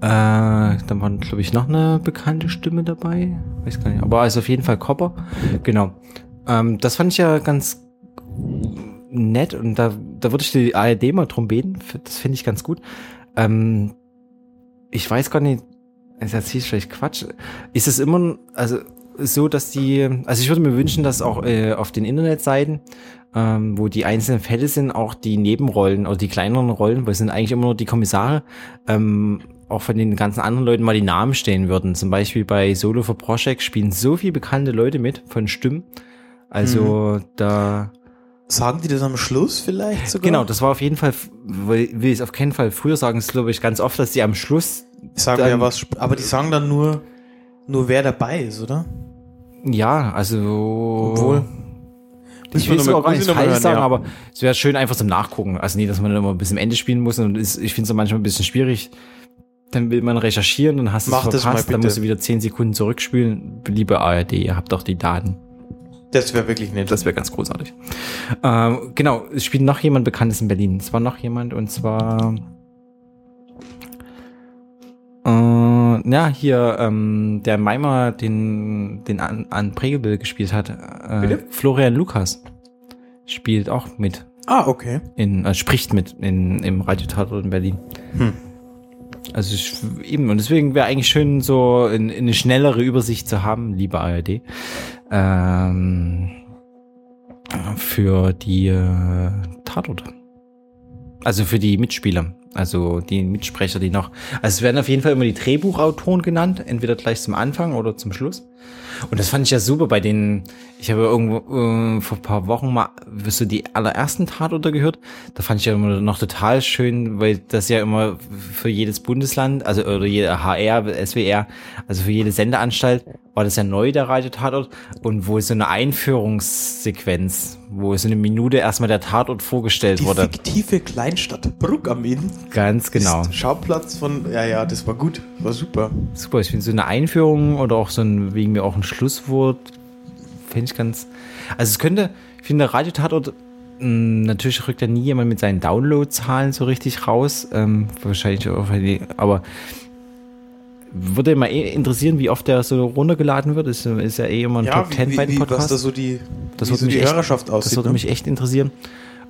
Äh, dann war, glaube ich, noch eine bekannte Stimme dabei. Weiß gar nicht. Aber also auf jeden Fall Kopper. Genau. Ähm, das fand ich ja ganz nett und da, da würde ich die ARD mal drum beten. Das finde ich ganz gut. Ähm, ich weiß gar nicht, erzähl ich vielleicht Quatsch. Ist es immer, also so, dass die, also ich würde mir wünschen, dass auch äh, auf den Internetseiten, ähm, wo die einzelnen Fälle sind, auch die Nebenrollen oder die kleineren Rollen, weil es sind eigentlich immer nur die Kommissare, ähm, auch von den ganzen anderen Leuten mal die Namen stehen würden. Zum Beispiel bei Solo for Project spielen so viele bekannte Leute mit von Stimmen. Also da Sagen die das am Schluss vielleicht sogar? Genau, das war auf jeden Fall, will, will ich auf keinen Fall früher sagen, das glaube ich ganz oft, dass die am Schluss, Sagen ja was, aber die sagen dann nur, nur wer dabei ist, oder? Ja, also. Obwohl. Ich will es auch gar nicht falsch hören, sagen, ja. aber es wäre schön einfach zum Nachgucken. Also nicht, dass man dann immer bis zum Ende spielen muss. Und ist, ich finde es manchmal ein bisschen schwierig. Dann will man recherchieren und hast es das mal verpasst. Dann musst du wieder zehn Sekunden zurückspielen. Liebe ARD, ihr habt doch die Daten. Das wäre wirklich nett. Das wäre ganz großartig. Ähm, genau, es spielt noch jemand Bekanntes in Berlin. Es war noch jemand und zwar. Äh, ja, hier, ähm, der Meimer den, den an, an gespielt hat. Äh? Florian Lukas spielt auch mit. ah, okay. In, äh, spricht mit in, im Radiotatort in Berlin. Hm. Also ich, eben, und deswegen wäre eigentlich schön, so in, in eine schnellere Übersicht zu haben, liebe ARD. Ähm, für die äh, Tatorte. Also für die Mitspieler. Also die Mitsprecher, die noch. Also es werden auf jeden Fall immer die Drehbuchautoren genannt, entweder gleich zum Anfang oder zum Schluss. Und das fand ich ja super bei den, ich habe irgendwo äh, vor ein paar Wochen mal so die allerersten Tatorte gehört. Da fand ich ja immer noch total schön, weil das ja immer für jedes Bundesland, also oder jede HR, SWR, also für jede Sendeanstalt war das ja neu, der Radiotatort. Und wo so eine Einführungssequenz, wo so eine Minute erstmal der Tatort vorgestellt Die wurde. fiktive Kleinstadt Bruck am Inn. Ganz genau. Ist Schauplatz von, ja, ja, das war gut. War super. Super, ich finde so eine Einführung oder auch so ein, wegen mir auch ein Schlusswort, finde ich ganz. Also es könnte, ich finde, der Radiotatort, mh, natürlich rückt ja nie jemand mit seinen Downloadzahlen so richtig raus. Ähm, wahrscheinlich auch, aber würde mal eh interessieren, wie oft der so runtergeladen wird. Ist, ist ja eh immer ein Ja, Top wie, 10 wie, bei den Podcasts. da so die, Das würde so mich die echt- Hörerschaft Das aussieht. würde ne? mich echt interessieren.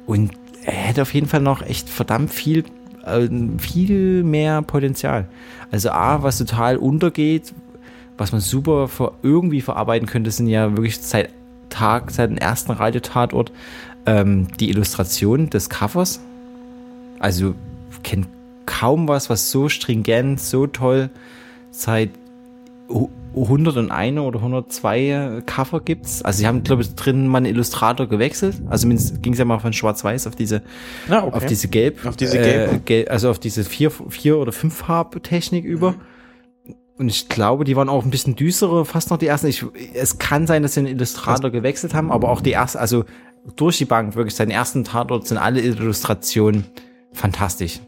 Und er hätte auf jeden Fall noch echt verdammt viel, äh, viel mehr Potenzial. Also A, was total untergeht, was man super ver irgendwie verarbeiten könnte, sind ja wirklich seit Tag, seit dem ersten Radiotatort ähm, die Illustration des Covers. Also kennt kaum was, was so stringent, so toll seit hu- 101 oder 102 Cover gibt's. Also sie haben, glaube ich, drin mal einen Illustrator gewechselt. Also ging es ja mal von Schwarz-Weiß auf diese, Ja, okay. auf diese Gelb, Auf diese äh, Gelb. Gel also auf diese vier, vier oder fünf Farbtechnik über. Und ich glaube, die waren auch ein bisschen düstere, fast noch die ersten. Ich, es kann sein, dass sie einen Illustrator gewechselt haben, aber auch die ersten, also durch die Bank, wirklich seinen ersten Tatort sind alle Illustrationen fantastisch.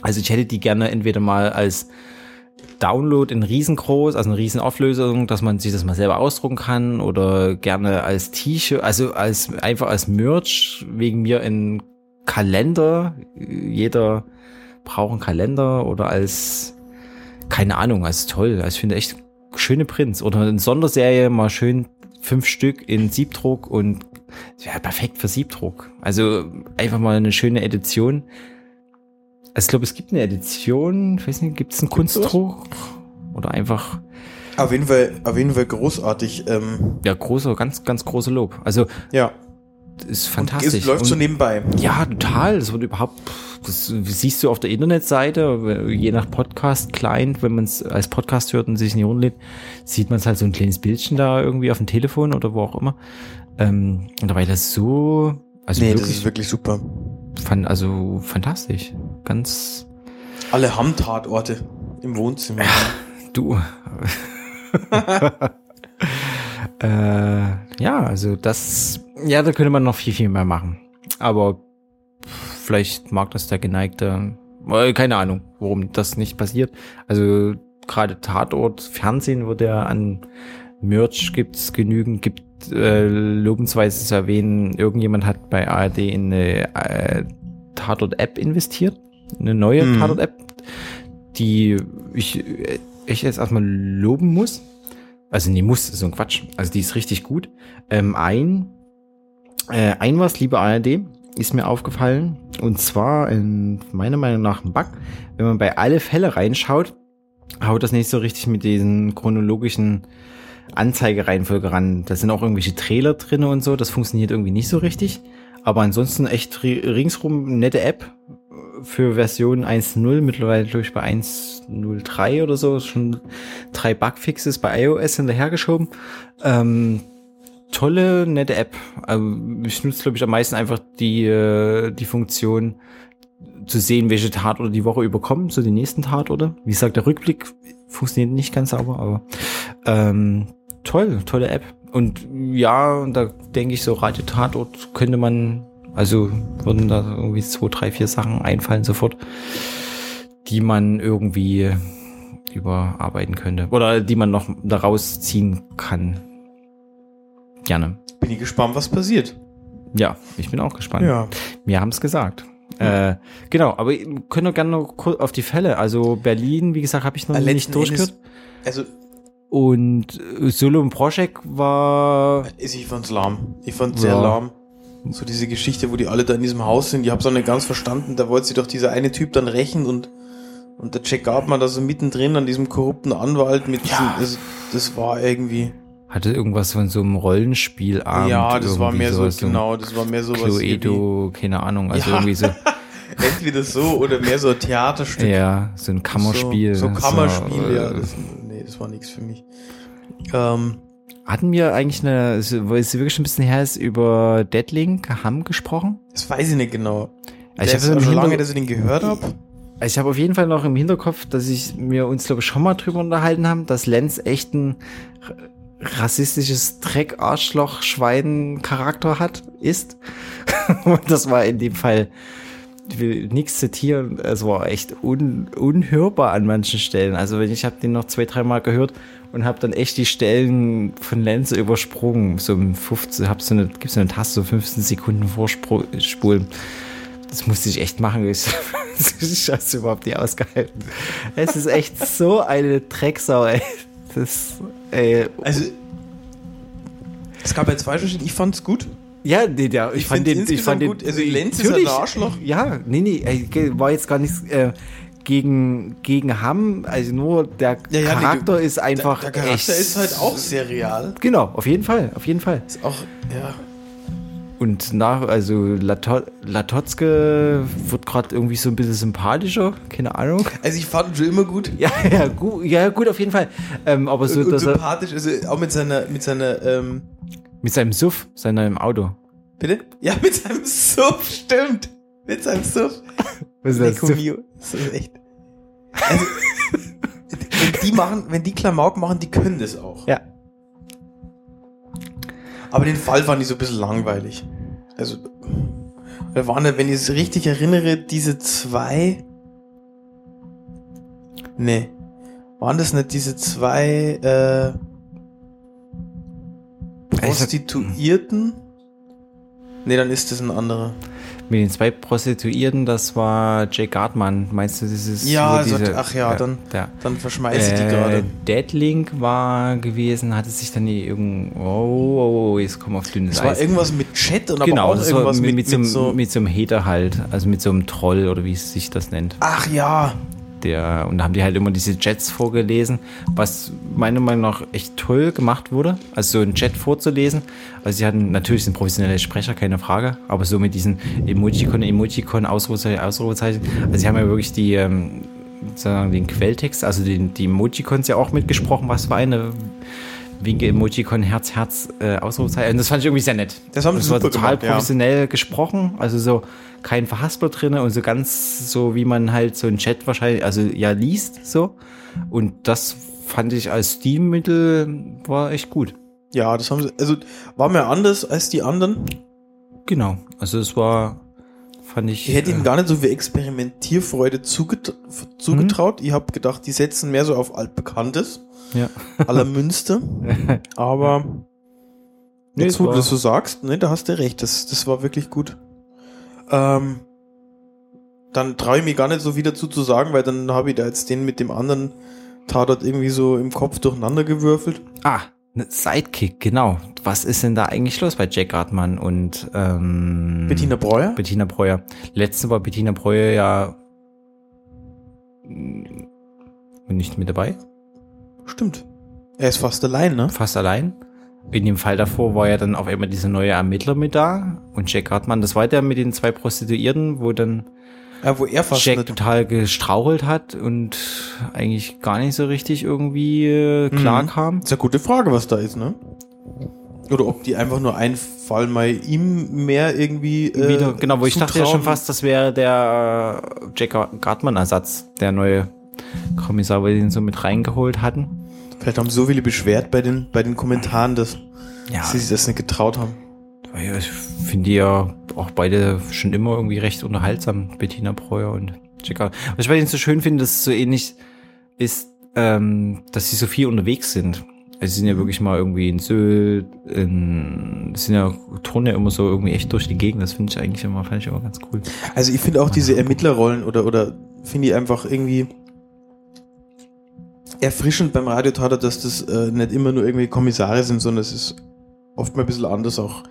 Also ich hätte die gerne entweder mal als Download in riesengroß, also eine Riesenauflösung, dass man sich das mal selber ausdrucken kann oder gerne als T-Shirt, also als einfach als Merch, wegen mir in Kalender. Jeder braucht einen Kalender oder als, keine Ahnung, als toll. Also ich finde echt schöne Prints oder eine Sonderserie mal schön fünf Stück in Siebdruck und ja, perfekt für Siebdruck. Also einfach mal eine schöne Edition. Also ich glaube, es gibt eine Edition, ich weiß nicht, gibt es einen sowas? Kunstdruck? Oder einfach, Auf jeden Fall, auf jeden Fall großartig. Ähm, ja, großer, ganz, ganz große Lob. Also ja, ist Und fantastisch. Es läuft so Und- nebenbei. ja, total. Das wird überhaupt, das siehst du auf der Internetseite, je nach Podcast-Client, wenn man es als Podcast hört und sich nicht runterlädt, sieht man es halt so ein kleines Bildchen da irgendwie auf dem Telefon oder wo auch immer. Ähm, und dabei das so, also nee, das wirklich, ist wirklich super. Fan, also fantastisch. Ganz, Alle haben Tatorte im Wohnzimmer. du. *laughs* äh, ja, also das, ja, da könnte man noch viel, viel mehr machen. Aber vielleicht mag das der geneigte, äh, keine Ahnung, warum das nicht passiert. Also gerade Tatort, Fernsehen wird ja an Merch gibt's genügend, gibt äh, lobensweise zu erwähnen, irgendjemand hat bei ARD in eine äh, Tatort-App investiert, eine neue Mhm. Tatort-App, die ich, äh, ich jetzt erstmal loben muss. Also nee, muss, ist so ein Quatsch. Also die ist richtig gut. Ähm, ein, äh, ein was, liebe ARD, ist mir aufgefallen. Und zwar in meiner Meinung nach ein Bug. Wenn man bei alle Fälle reinschaut, haut das nicht so richtig mit diesen chronologischen Anzeigereihenfolge ran. Da sind auch irgendwelche Trailer drinne und so. Das funktioniert irgendwie nicht so richtig. Aber ansonsten echt ri- ringsrum nette App für Version 1.0. Mittlerweile glaube ich bei 1.03 oder so. Schon drei Bugfixes bei iOS hinterhergeschoben. Ähm, tolle, nette App. Also ich nutze, glaube ich, am meisten einfach die, äh, die Funktion zu sehen, welche Tatorte die Woche überkommen, so die nächsten Tatorte. Wie gesagt, der Rückblick funktioniert nicht ganz sauber, aber ähm, toll, tolle App. Und ja, und da denke ich so, Radio Tatort könnte man, also würden da irgendwie zwei, drei, vier Sachen einfallen sofort, die man irgendwie überarbeiten könnte. Oder die man noch daraus ziehen kann. Gerne. Bin ich gespannt, was passiert. Ja, ich bin auch gespannt. Wir haben es gesagt. Äh, genau, aber wir können doch gerne noch kurz auf die Fälle. Also Berlin, wie gesagt, habe ich noch Letzten nicht durchgehört. Also, Und äh, Solo und Projek war ist- ich fand's lahm. Ich fand's sehr Ja. lahm. So diese Geschichte, wo die alle da in diesem Haus sind, ich hab's auch nicht ganz verstanden. Da wollte sie doch dieser eine Typ dann rächen und, und der Jack Gartman da so mittendrin an diesem korrupten Anwalt mit diesem, das, das war irgendwie, hatte irgendwas von so einem Rollenspielabend. ja, das war mehr so, genau, das war mehr so was Cluedo, keine Ahnung, also Ja. irgendwie so, *laughs* entweder so oder mehr so ein Theaterstück. ja, so ein Kammerspiel. So, so Kammerspiel, äh, ja. Das, nee, das war nichts für mich. Ähm, Hatten wir eigentlich eine, weil es wirklich schon ein bisschen her ist, über Deadlink Ham gesprochen? das weiß ich nicht genau. Also ich habe schon lange, dass ich den gehört habe. Also ich habe auf jeden Fall noch im Hinterkopf, dass ich mir uns, glaube ich, schon mal drüber unterhalten haben, dass Lenz echt ein rassistisches Dreck, Arschloch, Schwein Charakter hat, ist. Und *laughs* das war in dem Fall, ich will nichts zitieren, es war echt un, unhörbar an manchen Stellen. Also wenn ich habe den noch zwei, dreimal gehört und habe dann echt die Stellen von Lenz übersprungen. So im 15, hab so eine, gibt's so eine Taste, so 15 Sekunden vorspulen. Das musste ich echt machen. Ich, ich habe es überhaupt nicht ausgehalten. Es ist echt so eine Drecksau, ey. Das, ey. Also, es gab ja zwei Verschiedene. Ich fand's gut. Ja, nee, der, ich, Ich fand den, ich fand den, gut. Also Lenz ist ein Arschloch. Ja, nee, nee, war jetzt gar nichts äh, gegen, gegen Ham, also nur der Ja, ja, nee, Charakter du- ist einfach Der, der Charakter echt, ist halt auch sehr real. Genau, auf jeden Fall, auf jeden Fall. Ist auch, ja. Und nach, also Lato Latotzke wird gerade irgendwie so ein bisschen sympathischer, keine Ahnung. Also ich fand ihn schon immer gut. Ja, ja, gut, ja, gut, auf jeden Fall. Ähm, aber so, und, und dass er sympathisch, also auch mit seiner, mit seiner, ähm, mit seinem Suff, seinem Auto. bitte? Ja, mit seinem Suff, stimmt. Mit seinem Suff. Was Leco mio. Das ist echt. Also, wenn die machen, wenn die Klamauk machen, die können das auch. Ja. Aber den Fall fand ich so ein bisschen langweilig. Also, da waren wenn ich es richtig erinnere, diese zwei. Nee. Waren das nicht diese zwei äh, Prostituierten? Nee, dann ist das ein anderer. Mit den zwei Prostituierten, das war Jake Gartman. Meinst du, das ist Ja, also, diese- ach ja, dann, der. dann verschmeiße ich die Äh, gerade. Deadlink war gewesen, hatte sich dann die irgend, oh, oh, oh, jetzt kommen wir auf dünnes Das war irgendwas mit Chat und Genau, aber auch irgendwas mit, mit, mit, so, so. mit so einem Hater halt, also mit so einem Troll oder wie es sich das nennt. Ach ja. Der, und da haben die halt immer diese Jets vorgelesen, was meiner Meinung nach echt toll gemacht wurde. Also so ein Jet vorzulesen. Also sie hatten natürlich sind professionelle Sprecher, keine Frage, aber so mit diesen Emojicon, Emojicon, Ausrufezeichen, Ausrufezeichen. Also sie haben ja wirklich die, ähm, sagen, den Quelltext, also den, die Emojicons ja auch mitgesprochen, was war eine Winke, Emojicon, Herz, Herz, äh, Ausrufezeichen. Das fand ich irgendwie sehr nett. Das haben sie war super total gemacht, ja. professionell gesprochen, also so kein Verhaspel drin und so ganz so, wie man halt so einen Chat wahrscheinlich, also ja, liest so. Und das fand ich als Stilmittel war echt gut. Ja, das haben sie, also war mir anders als die anderen. Genau. Also es war, fand ich. Ich hätte ihnen äh, gar nicht so viel Experimentierfreude zuget zugetraut. Ich habe gedacht, die setzen mehr so auf altbekanntes, ja. *laughs* aller Münster. Aber Nee, jetzt, wo du war- das so sagst, ne, da hast du recht, das, das war wirklich gut. Ähm, dann traue ich mir gar nicht so viel dazu zu sagen, weil dann habe ich da jetzt den mit dem anderen Tatort irgendwie so im Kopf durcheinander gewürfelt. Ah, ne Sidekick, genau. Was ist denn da eigentlich los bei Jack Hartmann und ähm, Bettina Breuer? Bettina Breuer. Letzte war Bettina Breuer ja mm, nicht mit dabei, Stimmt. Er ist fast allein, ne? fast allein. In dem Fall davor war ja dann auf einmal dieser neue Ermittler mit da und Jack Hartmann, das war der mit den zwei Prostituierten, wo dann Ja, wo er fast Jack nicht, total gestrauchelt hat und eigentlich gar nicht so richtig irgendwie äh, klar Mhm. kam. ist ja gute Frage, was da ist, ne? Oder ob die einfach nur einen Fall mal ihm mehr irgendwie äh, Wieder, genau, wo ich dachte ja schon fast, das wäre der äh, Jack Gartmann-Ersatz, der neue Kommissar, weil die ihn so mit reingeholt hatten. Vielleicht haben so viele beschwert bei den, bei den Kommentaren, dass Ja, sie sich das nicht getraut haben. ich finde die ja auch beide schon immer irgendwie recht unterhaltsam, Bettina Breuer und Gartmann. Was ich bei denen so schön finde, dass es so ähnlich ist, ähm, dass sie so viel unterwegs sind. Also sie sind ja wirklich mal irgendwie in Sylt, in, sind ja, turnen ja immer so irgendwie echt durch die Gegend. Das finde ich eigentlich immer, fand ich immer ganz cool. Also ich finde auch diese Ermittlerrollen oder, oder finde ich einfach irgendwie erfrischend beim Radiotatort, dass das äh, nicht immer nur irgendwie Kommissare sind, sondern es ist oft mal ein bisschen anders auch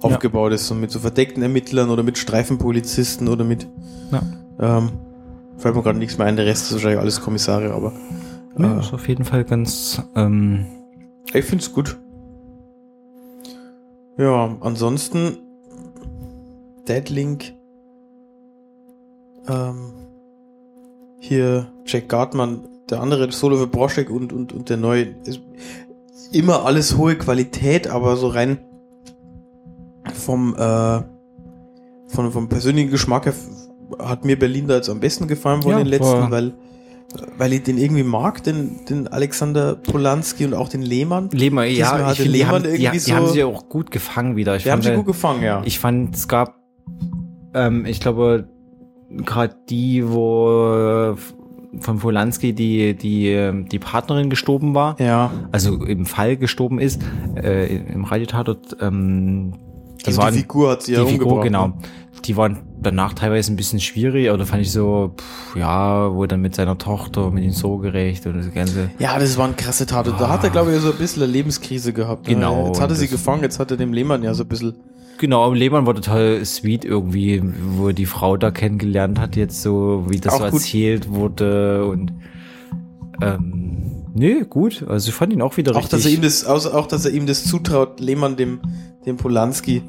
aufgebaut ist, so mit so verdeckten Ermittlern oder mit Streifenpolizisten oder mit Ja. ähm, fällt mir gerade nichts mehr ein, der Rest ist wahrscheinlich alles Kommissare, aber Ja, äh, ist auf jeden Fall ganz, ähm, ich finde es gut. Ja, ansonsten Deadlink ähm, hier Jack Gartmann, der andere Solo für Broschek und, und, und der neue ist immer alles hohe Qualität, aber so rein vom äh, von, vom persönlichen Geschmack her hat mir Berlin da jetzt am besten gefallen von Ja, den letzten, war- weil weil ich den irgendwie mag, den, den Alexander Polanski und auch den Lehmann. Lehmann, ja, Diesmal ich finde, die, Lehmann haben, die, irgendwie die haben so- sie auch gut gefangen wieder. Ich haben fand, sie äh, gut gefangen, ja. Ich fand, es gab, ähm, ich glaube, gerade die, wo von Polanski die, die, ähm, die Partnerin gestorben war, ja. also im Fall gestorben ist, äh, im Radiotatort, ähm, die Also waren, die Figur hat sie ja die Figur, umgebracht. genau. ne? Die waren danach teilweise ein bisschen schwierig, oder fand ich so, pff, ja, wo dann mit seiner Tochter, mit dem Sorgerecht und das ganze. Ja, das war ein krasse Tat. Da hat er, glaube ich, so ein bisschen eine Lebenskrise gehabt. ne? Genau, Jetzt hat er sie gefangen, jetzt hat er dem Lehmann ja so ein bisschen. Genau, Lehmann war total sweet irgendwie, wo er die Frau da kennengelernt hat, jetzt so, wie das so erzählt wurde und ähm, nee, gut. Also ich fand ihn auch wieder Auch dass, er richtig. ihm das, auch, dass er ihm das zutraut, Lehmann, dem, dem Polanski,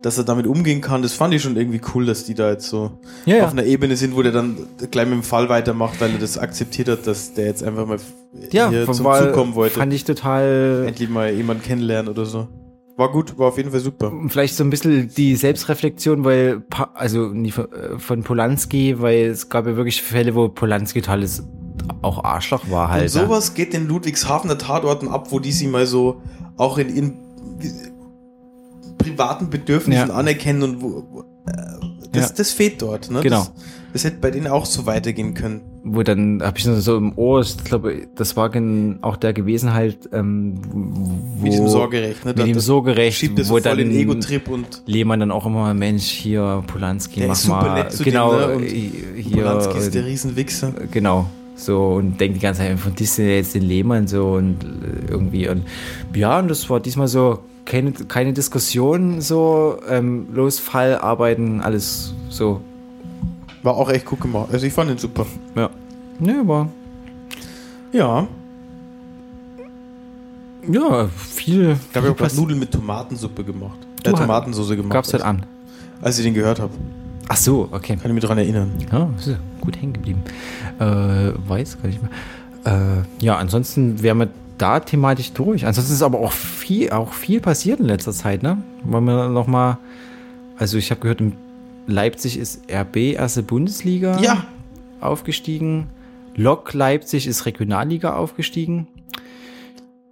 dass er damit umgehen kann, das fand ich schon irgendwie cool, dass die da jetzt so ja, ja. auf einer Ebene sind, wo der dann gleich mit dem Fall weitermacht, weil er das akzeptiert hat, dass der jetzt einfach mal ja, hier zum war, Zug kommen wollte. fand ich total Endlich mal jemanden kennenlernen oder so. War gut, war auf jeden Fall super. vielleicht so ein bisschen die Selbstreflexion, weil, also von, äh, von Polanski, weil es gab ja wirklich Fälle, wo Polanski totales auch Arschloch war halt. Und sowas geht den Ludwigshafener Tatorten ab, wo die sie mal so auch in ihren privaten Bedürfnissen Ja. anerkennen und wo, wo äh, das, Ja. das fehlt dort. Ne? Genau. Das, das hätte bei denen auch so weitergehen können. Wo dann habe ich so im Ohr, ich glaube, das war auch der gewesen halt, ähm, wo, Mit diesem Sorgerecht. Ne? mit dem Sorgerecht, schiebt das wo voll dann den Ego-Trip und Lehmann dann auch immer, Mensch, hier Polanski, mach mal, genau, dem, ne? Und hier, Polanski ist der äh, Riesenwichser. genau, so und denkt die ganze Zeit von Disney jetzt den Lehmann so und äh, irgendwie und ja, und das war diesmal so keine, keine Diskussion, so ähm, los, Fall, arbeiten, alles so, War auch echt gut gemacht. Also ich fand ihn super. ja. Ne, aber Ja. ja, viel. Ich habe gerade Nudeln mit Tomatensuppe gemacht. Du äh, Tomatensauce gemacht. Gab's heute an. Als ich den gehört habe. Ach so, okay. Kann ich mich dran erinnern. Ja, ist ja gut hängen geblieben. Äh, weiß gar nicht mehr. Äh, ja, ansonsten wären wir da thematisch durch. Ansonsten ist aber auch viel, auch viel passiert in letzter Zeit, ne? Wollen wir noch mal, also ich habe gehört, in Leipzig ist RB erste Bundesliga Ja. aufgestiegen. Lok Leipzig ist Regionalliga aufgestiegen.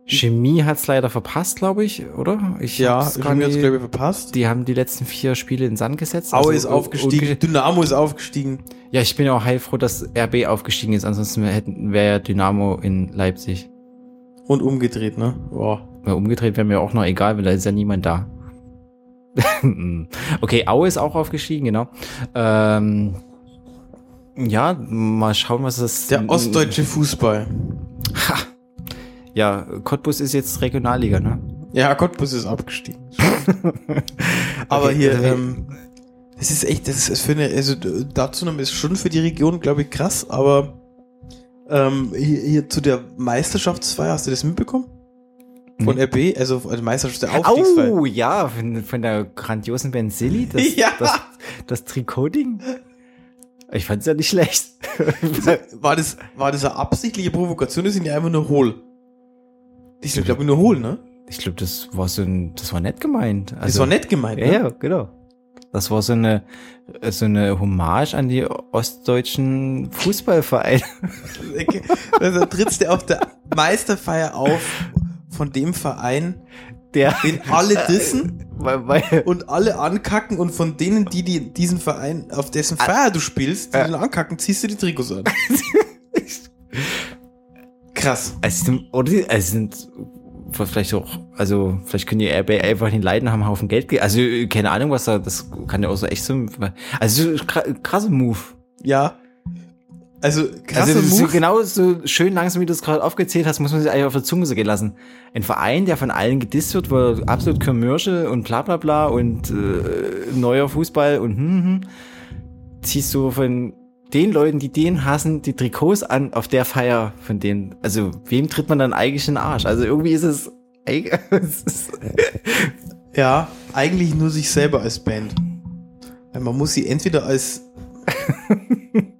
Chemie hat es leider verpasst, glaube ich, oder? Ich Ja, mir jetzt, nicht- glaube ich, verpasst. die haben die letzten vier Spiele in Sand gesetzt. Aue Also, ist aufgestiegen. Dynamo ist aufgestiegen. ja, ich bin ja auch heilfroh, dass RB aufgestiegen ist. Ansonsten hätten wäre ja Dynamo in Leipzig. Und umgedreht, ne? Boah. Umgedreht wäre mir auch noch egal, weil da ist ja niemand da. Okay, Aue ist auch aufgestiegen, genau. Ähm, ja, mal schauen, was das. Der ostdeutsche Fußball. Ja, Cottbus ist jetzt Regionalliga, ne? Ja, Cottbus ist abgestiegen. *laughs* Aber Okay, hier, also- ähm, das ist echt, das ist für eine, also dazu ist schon für die Region, glaube ich, krass, aber ähm, hier, hier zu der Meisterschaftsfeier, hast du das mitbekommen? Von Nee. RB, also Meisterschaft der Aufstiegsfeier. Oh, ja, von, von der grandiosen Ben Silly, das, *laughs* Ja. das, das Trikoting. Ich fand's ja nicht schlecht. War das, war das eine absichtliche Provokation, das sind ja einfach nur hohl. Ich glaube nur hohl, ne? Ich glaube, das war so ein, das war nett gemeint. Also, Das war nett gemeint, Ja, ne? ja, genau. Das war so eine, so eine Hommage an die ostdeutschen Fußballvereine. *laughs* Okay. Also trittst du auf der Meisterfeier auf von dem Verein, Der, den alle dissen *laughs* weil, weil, und alle ankacken und von denen, die, die diesen Verein, auf dessen Feier du spielst, die Äh. den ankacken, ziehst du die Trikots an. *laughs* Krass. es sind, oder es sind vielleicht auch, also vielleicht können die einfach den Leiden haben einen Haufen Geld. Also keine Ahnung, was da, das kann ja auch so echt so, also kra- krasse Move. Ja. Also krasse also so Move. genau so schön langsam, wie du es gerade aufgezählt hast, muss man sich eigentlich auf der Zunge so gehen lassen. Ein Verein, der von allen gedisst wird, wo absolut commercial und bla bla bla und äh, neuer Fußball und hm, hm, ziehst du von den Leuten, die den hassen, die Trikots an auf der Feier von denen. Also wem tritt man dann eigentlich in den Arsch? Also irgendwie ist es, *laughs* es ist *laughs* Ja, eigentlich nur sich selber als Band. Man muss sie entweder als *laughs*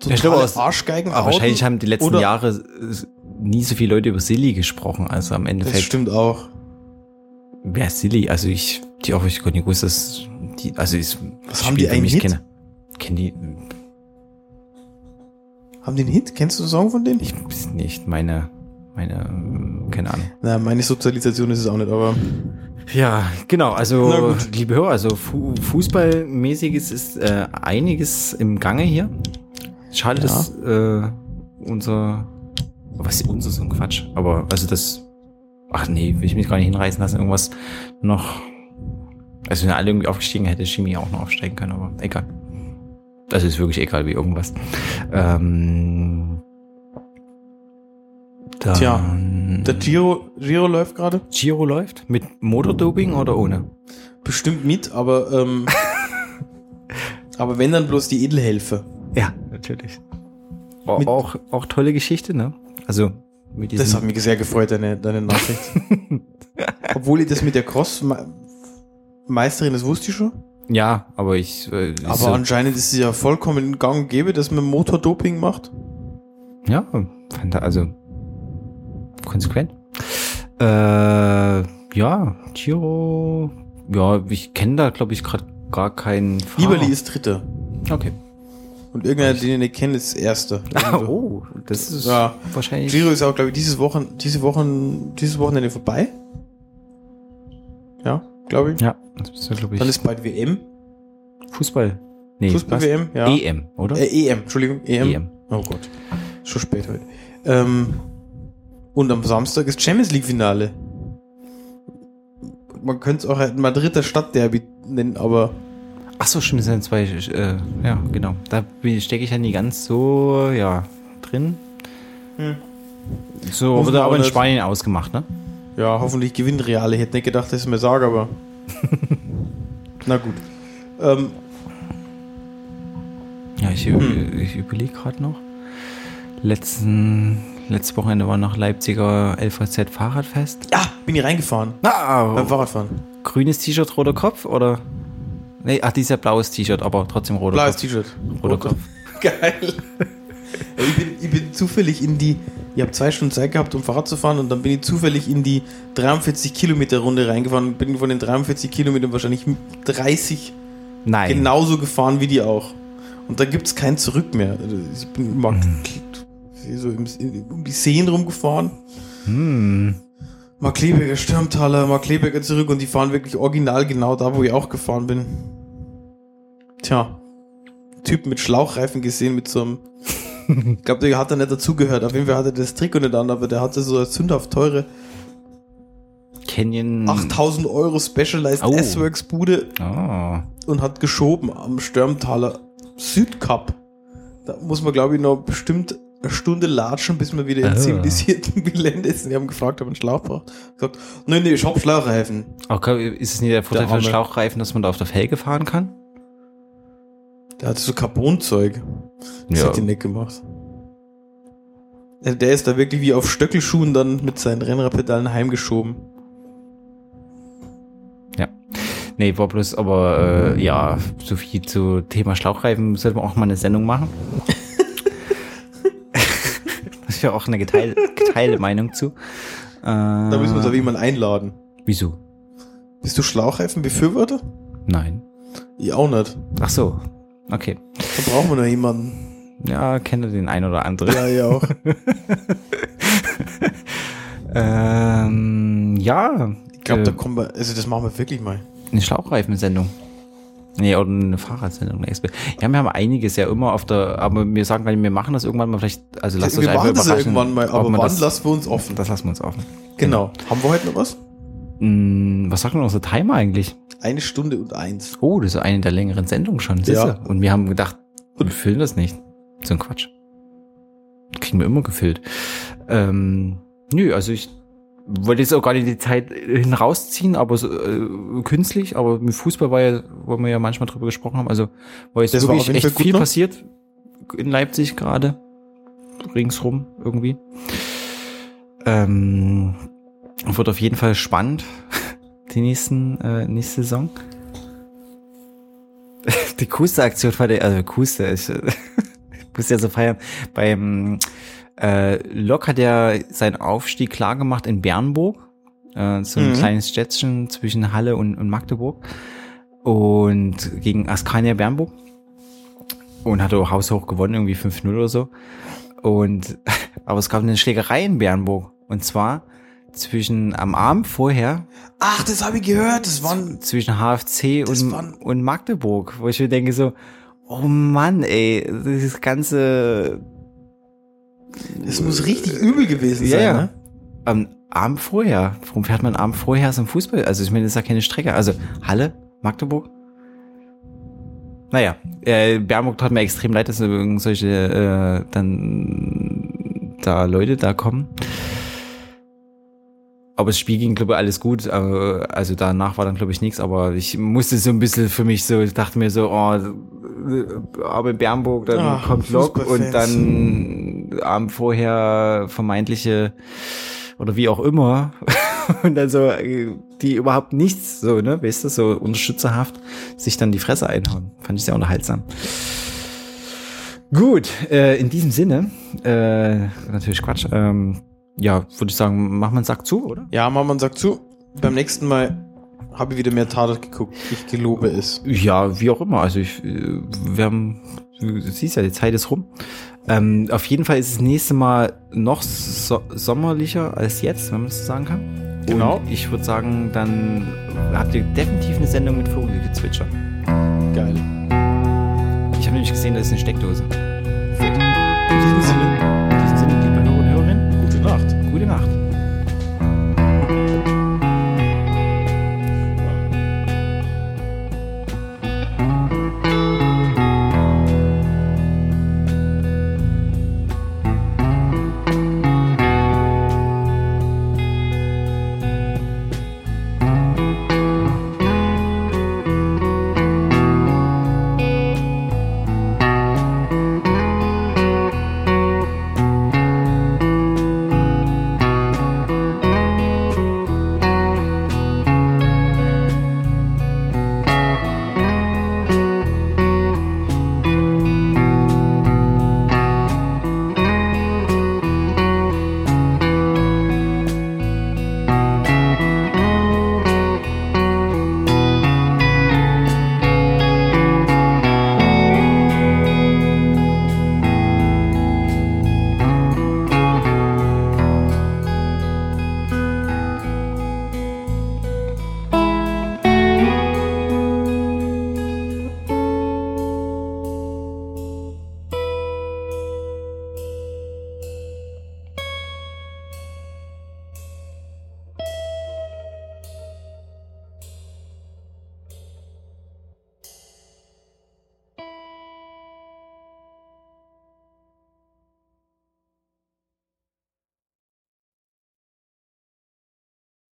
totale aus- Arschgeigen aber wahrscheinlich haben die letzten oder- Jahre nie so viele Leute über Silly gesprochen, also am Das Endeffekt. stimmt auch. Wer ist Silly? Also ich, die auch ich gar nicht gewusst, dass die, also ist, Was haben die eigentlich ich kenne. Kennen die, Haben die einen Hit? Kennst du einen Song von denen? ich ist nicht meine, meine, keine Ahnung. Na, meine Sozialisation ist es auch nicht, aber Ja, genau, Na also, liebe Hörer, also Fu Fußballmäßiges ist äh, einiges im Gange hier. Schade, Ja. dass äh, unser, was ist unser so ein Quatsch, aber also das, ach nee, will ich mich gar nicht hinreißen lassen, irgendwas noch, also wenn alle irgendwie aufgestiegen hätte Chemie auch noch aufsteigen können, aber egal. Das ist wirklich egal wie irgendwas. Ähm, dann, Tja, der Giro, Giro läuft gerade. Giro läuft mit Motordoping oder ohne? Bestimmt mit, aber ähm, *laughs* aber wenn dann bloß die Edelhelfer. Ja, natürlich. Auch, Mit- auch, auch tolle Geschichte, ne? Also mit diesem. Das hat mich sehr gefreut, deine, deine Nachricht. *laughs* Obwohl ich das mit der Cross-Meisterin, das wusste ich schon. ja, aber ich. Äh, Aber so, anscheinend ist es ja vollkommen gang und gäbe, dass man Motordoping macht. ja, fand er also konsequent. Äh, ja, Giro. Ja, ich kenne da, glaube ich, gerade gar keinen. Fahrer. Lieberli ist Dritter. Okay. Und irgendeiner, den ich nicht kenne, ist Erster. oh, das ist Ja. wahrscheinlich. Giro ist auch, glaube ich, dieses Wochen, diese Wochen, dieses Wochenende vorbei. Ja, glaube ich. Ja, das ist ja, glaube ich. Dann ist bald WM. Fußball. Nee? Fußball-WM, ja. EM, oder? Äh, EM, Entschuldigung, EM. EM. Oh Gott. Schon spät heute. Ähm, und am Samstag ist Champions League Finale. Man könnte es auch ein Madrider Stadtderby nennen, aber Ach so, stimmt, es sind zwei, äh, ja, genau. Da stecke ich ja nie ganz so, ja, drin. Hm. So wir aber in. Spanien ausgemacht, ne? ja, hoffentlich gewinnt Real. Ich hätte nicht gedacht, dass ich es mir sage, aber. *laughs* Na gut. Ähm, Ja, ich, Hm. ich überlege gerade noch. Letzten, letztes Wochenende war noch Leipziger LVZ Fahrradfest. Ja, bin ich reingefahren. Ah, Beim Fahrradfahren. grünes T-Shirt, roter Kopf oder? Nee, ach, dieses ja blaues T-Shirt, aber trotzdem roter Blaues Kopf. T-Shirt. Roter Kopf. *laughs* Geil. Ich, bin, ich bin zufällig in die, ich habe zwei Stunden Zeit gehabt, um Fahrrad zu fahren und dann bin ich zufällig in die 43 Kilometer Runde reingefahren und bin von den 43 Kilometern wahrscheinlich 30 Nein. genauso gefahren wie die auch. Und da gibt es kein Zurück mehr. Also Ich bin mal so im, um die Seen rumgefahren. Hm. Markleberger Stürmtaler, Markleberger zurück und die fahren wirklich original genau da, wo ich auch gefahren bin. Tja. Typ mit Schlauchreifen gesehen, mit so einem. *laughs* ich glaube, der hat da nicht dazugehört. Auf jeden Fall hatte er das Trikot nicht an, aber der hatte so eine sündhaft teure Canyon. 8000 Euro Specialized Oh. S-Works Bude Oh. und hat geschoben am Stürmtaler Südkap. Da muss man, glaube ich, noch bestimmt eine Stunde latschen, bis man wieder im Ah. zivilisierten *laughs* Gelände ist. Und die haben gefragt, ob man Schlauch braucht. Gesagt, nee, nee, ich hab Schlauchreifen. Okay, ist es nicht der Vorteil Der von. Schlauchreifen, dass man da auf der Felge fahren kann? Der hatte so Carbonzeug. Das Ja. hat die nicht gemacht. Der der ist da wirklich wie auf Stöckelschuhen dann mit seinen Rennradpedalen heimgeschoben. Nee, war bloß, aber äh, ja, so viel zu Thema Schlauchreifen sollten wir auch mal eine Sendung machen. *laughs* ist ja auch eine geteilte, *laughs* geteilte Meinung zu. Äh, Da müssen wir uns aber jemanden einladen. Wieso? Bist du Schlauchreifen-Befürworter? Nein. Ich auch nicht. Ach so. Okay. Da brauchen wir noch jemanden. Ja, kenne den ein oder anderen. Ja, ja auch. *laughs* Ähm, ja. Ich glaube, äh, da kommen wir, also das machen wir wirklich mal. Eine Schlauchreifensendung. Nee, oder eine Fahrradsendung. Ja, wir haben einiges ja immer auf der, aber wir sagen gar nicht, wir machen das irgendwann mal vielleicht, also lasst euch wir einfach machen das ja irgendwann mal, aber wann das, lassen wir uns offen? das lassen wir uns offen. Genau. Haben wir heute noch was? Hm, was sagt denn unser Timer eigentlich? Eine Stunde und eins. Oh, das ist eine der längeren Sendungen schon. siehste? Ja. Und wir haben gedacht, wir füllen das nicht. So ein Quatsch. Kriegen wir immer gefüllt. Ähm, nö, also ich wollte jetzt auch gar nicht die Zeit hin rausziehen, aber so, äh, künstlich, aber mit Fußball war ja, wo wir ja manchmal drüber gesprochen haben, also war jetzt Das war wirklich jeden echt viel noch. passiert in Leipzig gerade. Ringsrum irgendwie. Ähm, wird auf jeden Fall spannend, *laughs* die nächsten, äh, nächste Saison. *laughs* Die Kuster-Aktion war der, also Kuster, ich, ich *laughs* muss ja so feiern. Beim äh, Lok hat er seinen Aufstieg klar gemacht in Bernburg. Äh, so ein Mhm. kleines Städtchen zwischen Halle und, und Magdeburg. Und gegen Askania Bernburg. Und hat auch haushoch gewonnen, irgendwie 5-0 oder so. Und, *laughs* aber es gab eine Schlägerei in Bernburg. Und zwar zwischen, am Abend vorher, Ach, das habe ich gehört. Das waren. zwischen HFC und, waren- und Magdeburg, wo ich mir denke so, oh Mann, ey, das ganze Das muss richtig übel gewesen Ja, sein, ja. ne? am Abend vorher. Warum fährt man am Abend vorher zum Fußball? Also ich meine, das ist ja keine Strecke. Also Halle, Magdeburg. Naja, äh, Bernburg tat mir extrem leid, dass irgendwelche äh, dann da Leute da kommen. Aber das Spiel ging, glaube ich, alles gut. äh, Also danach war dann, glaube ich, nichts. Aber ich musste so ein bisschen für mich so, ich dachte mir so, oh, aber Bernburg, dann Ach, kommt Lok und dann Abend vorher vermeintliche oder wie auch immer. *laughs* und dann so, die überhaupt nichts, so, ne, weißt du, so unterstützerhaft sich dann die Fresse einhauen. Fand ich sehr unterhaltsam. Gut, äh, in diesem Sinne, äh, natürlich Quatsch, ähm, ja, würde ich sagen, machen wir einen Sack zu, oder? Ja, Mama sagt zu. Beim nächsten Mal habe ich wieder mehr Tatort geguckt. Ich gelobe es. Ja, wie auch immer. Also ich, äh, wir haben, du siehst ja, die Zeit ist rum. Ähm, auf jeden Fall ist das nächste Mal noch so sommerlicher als jetzt, wenn man das so sagen kann. Genau. Und ich würde sagen, dann habt ihr definitiv eine Sendung mit Vogelgezwitscher. Geil. Ich habe nämlich gesehen, da ist eine Steckdose. In diesem Sinne.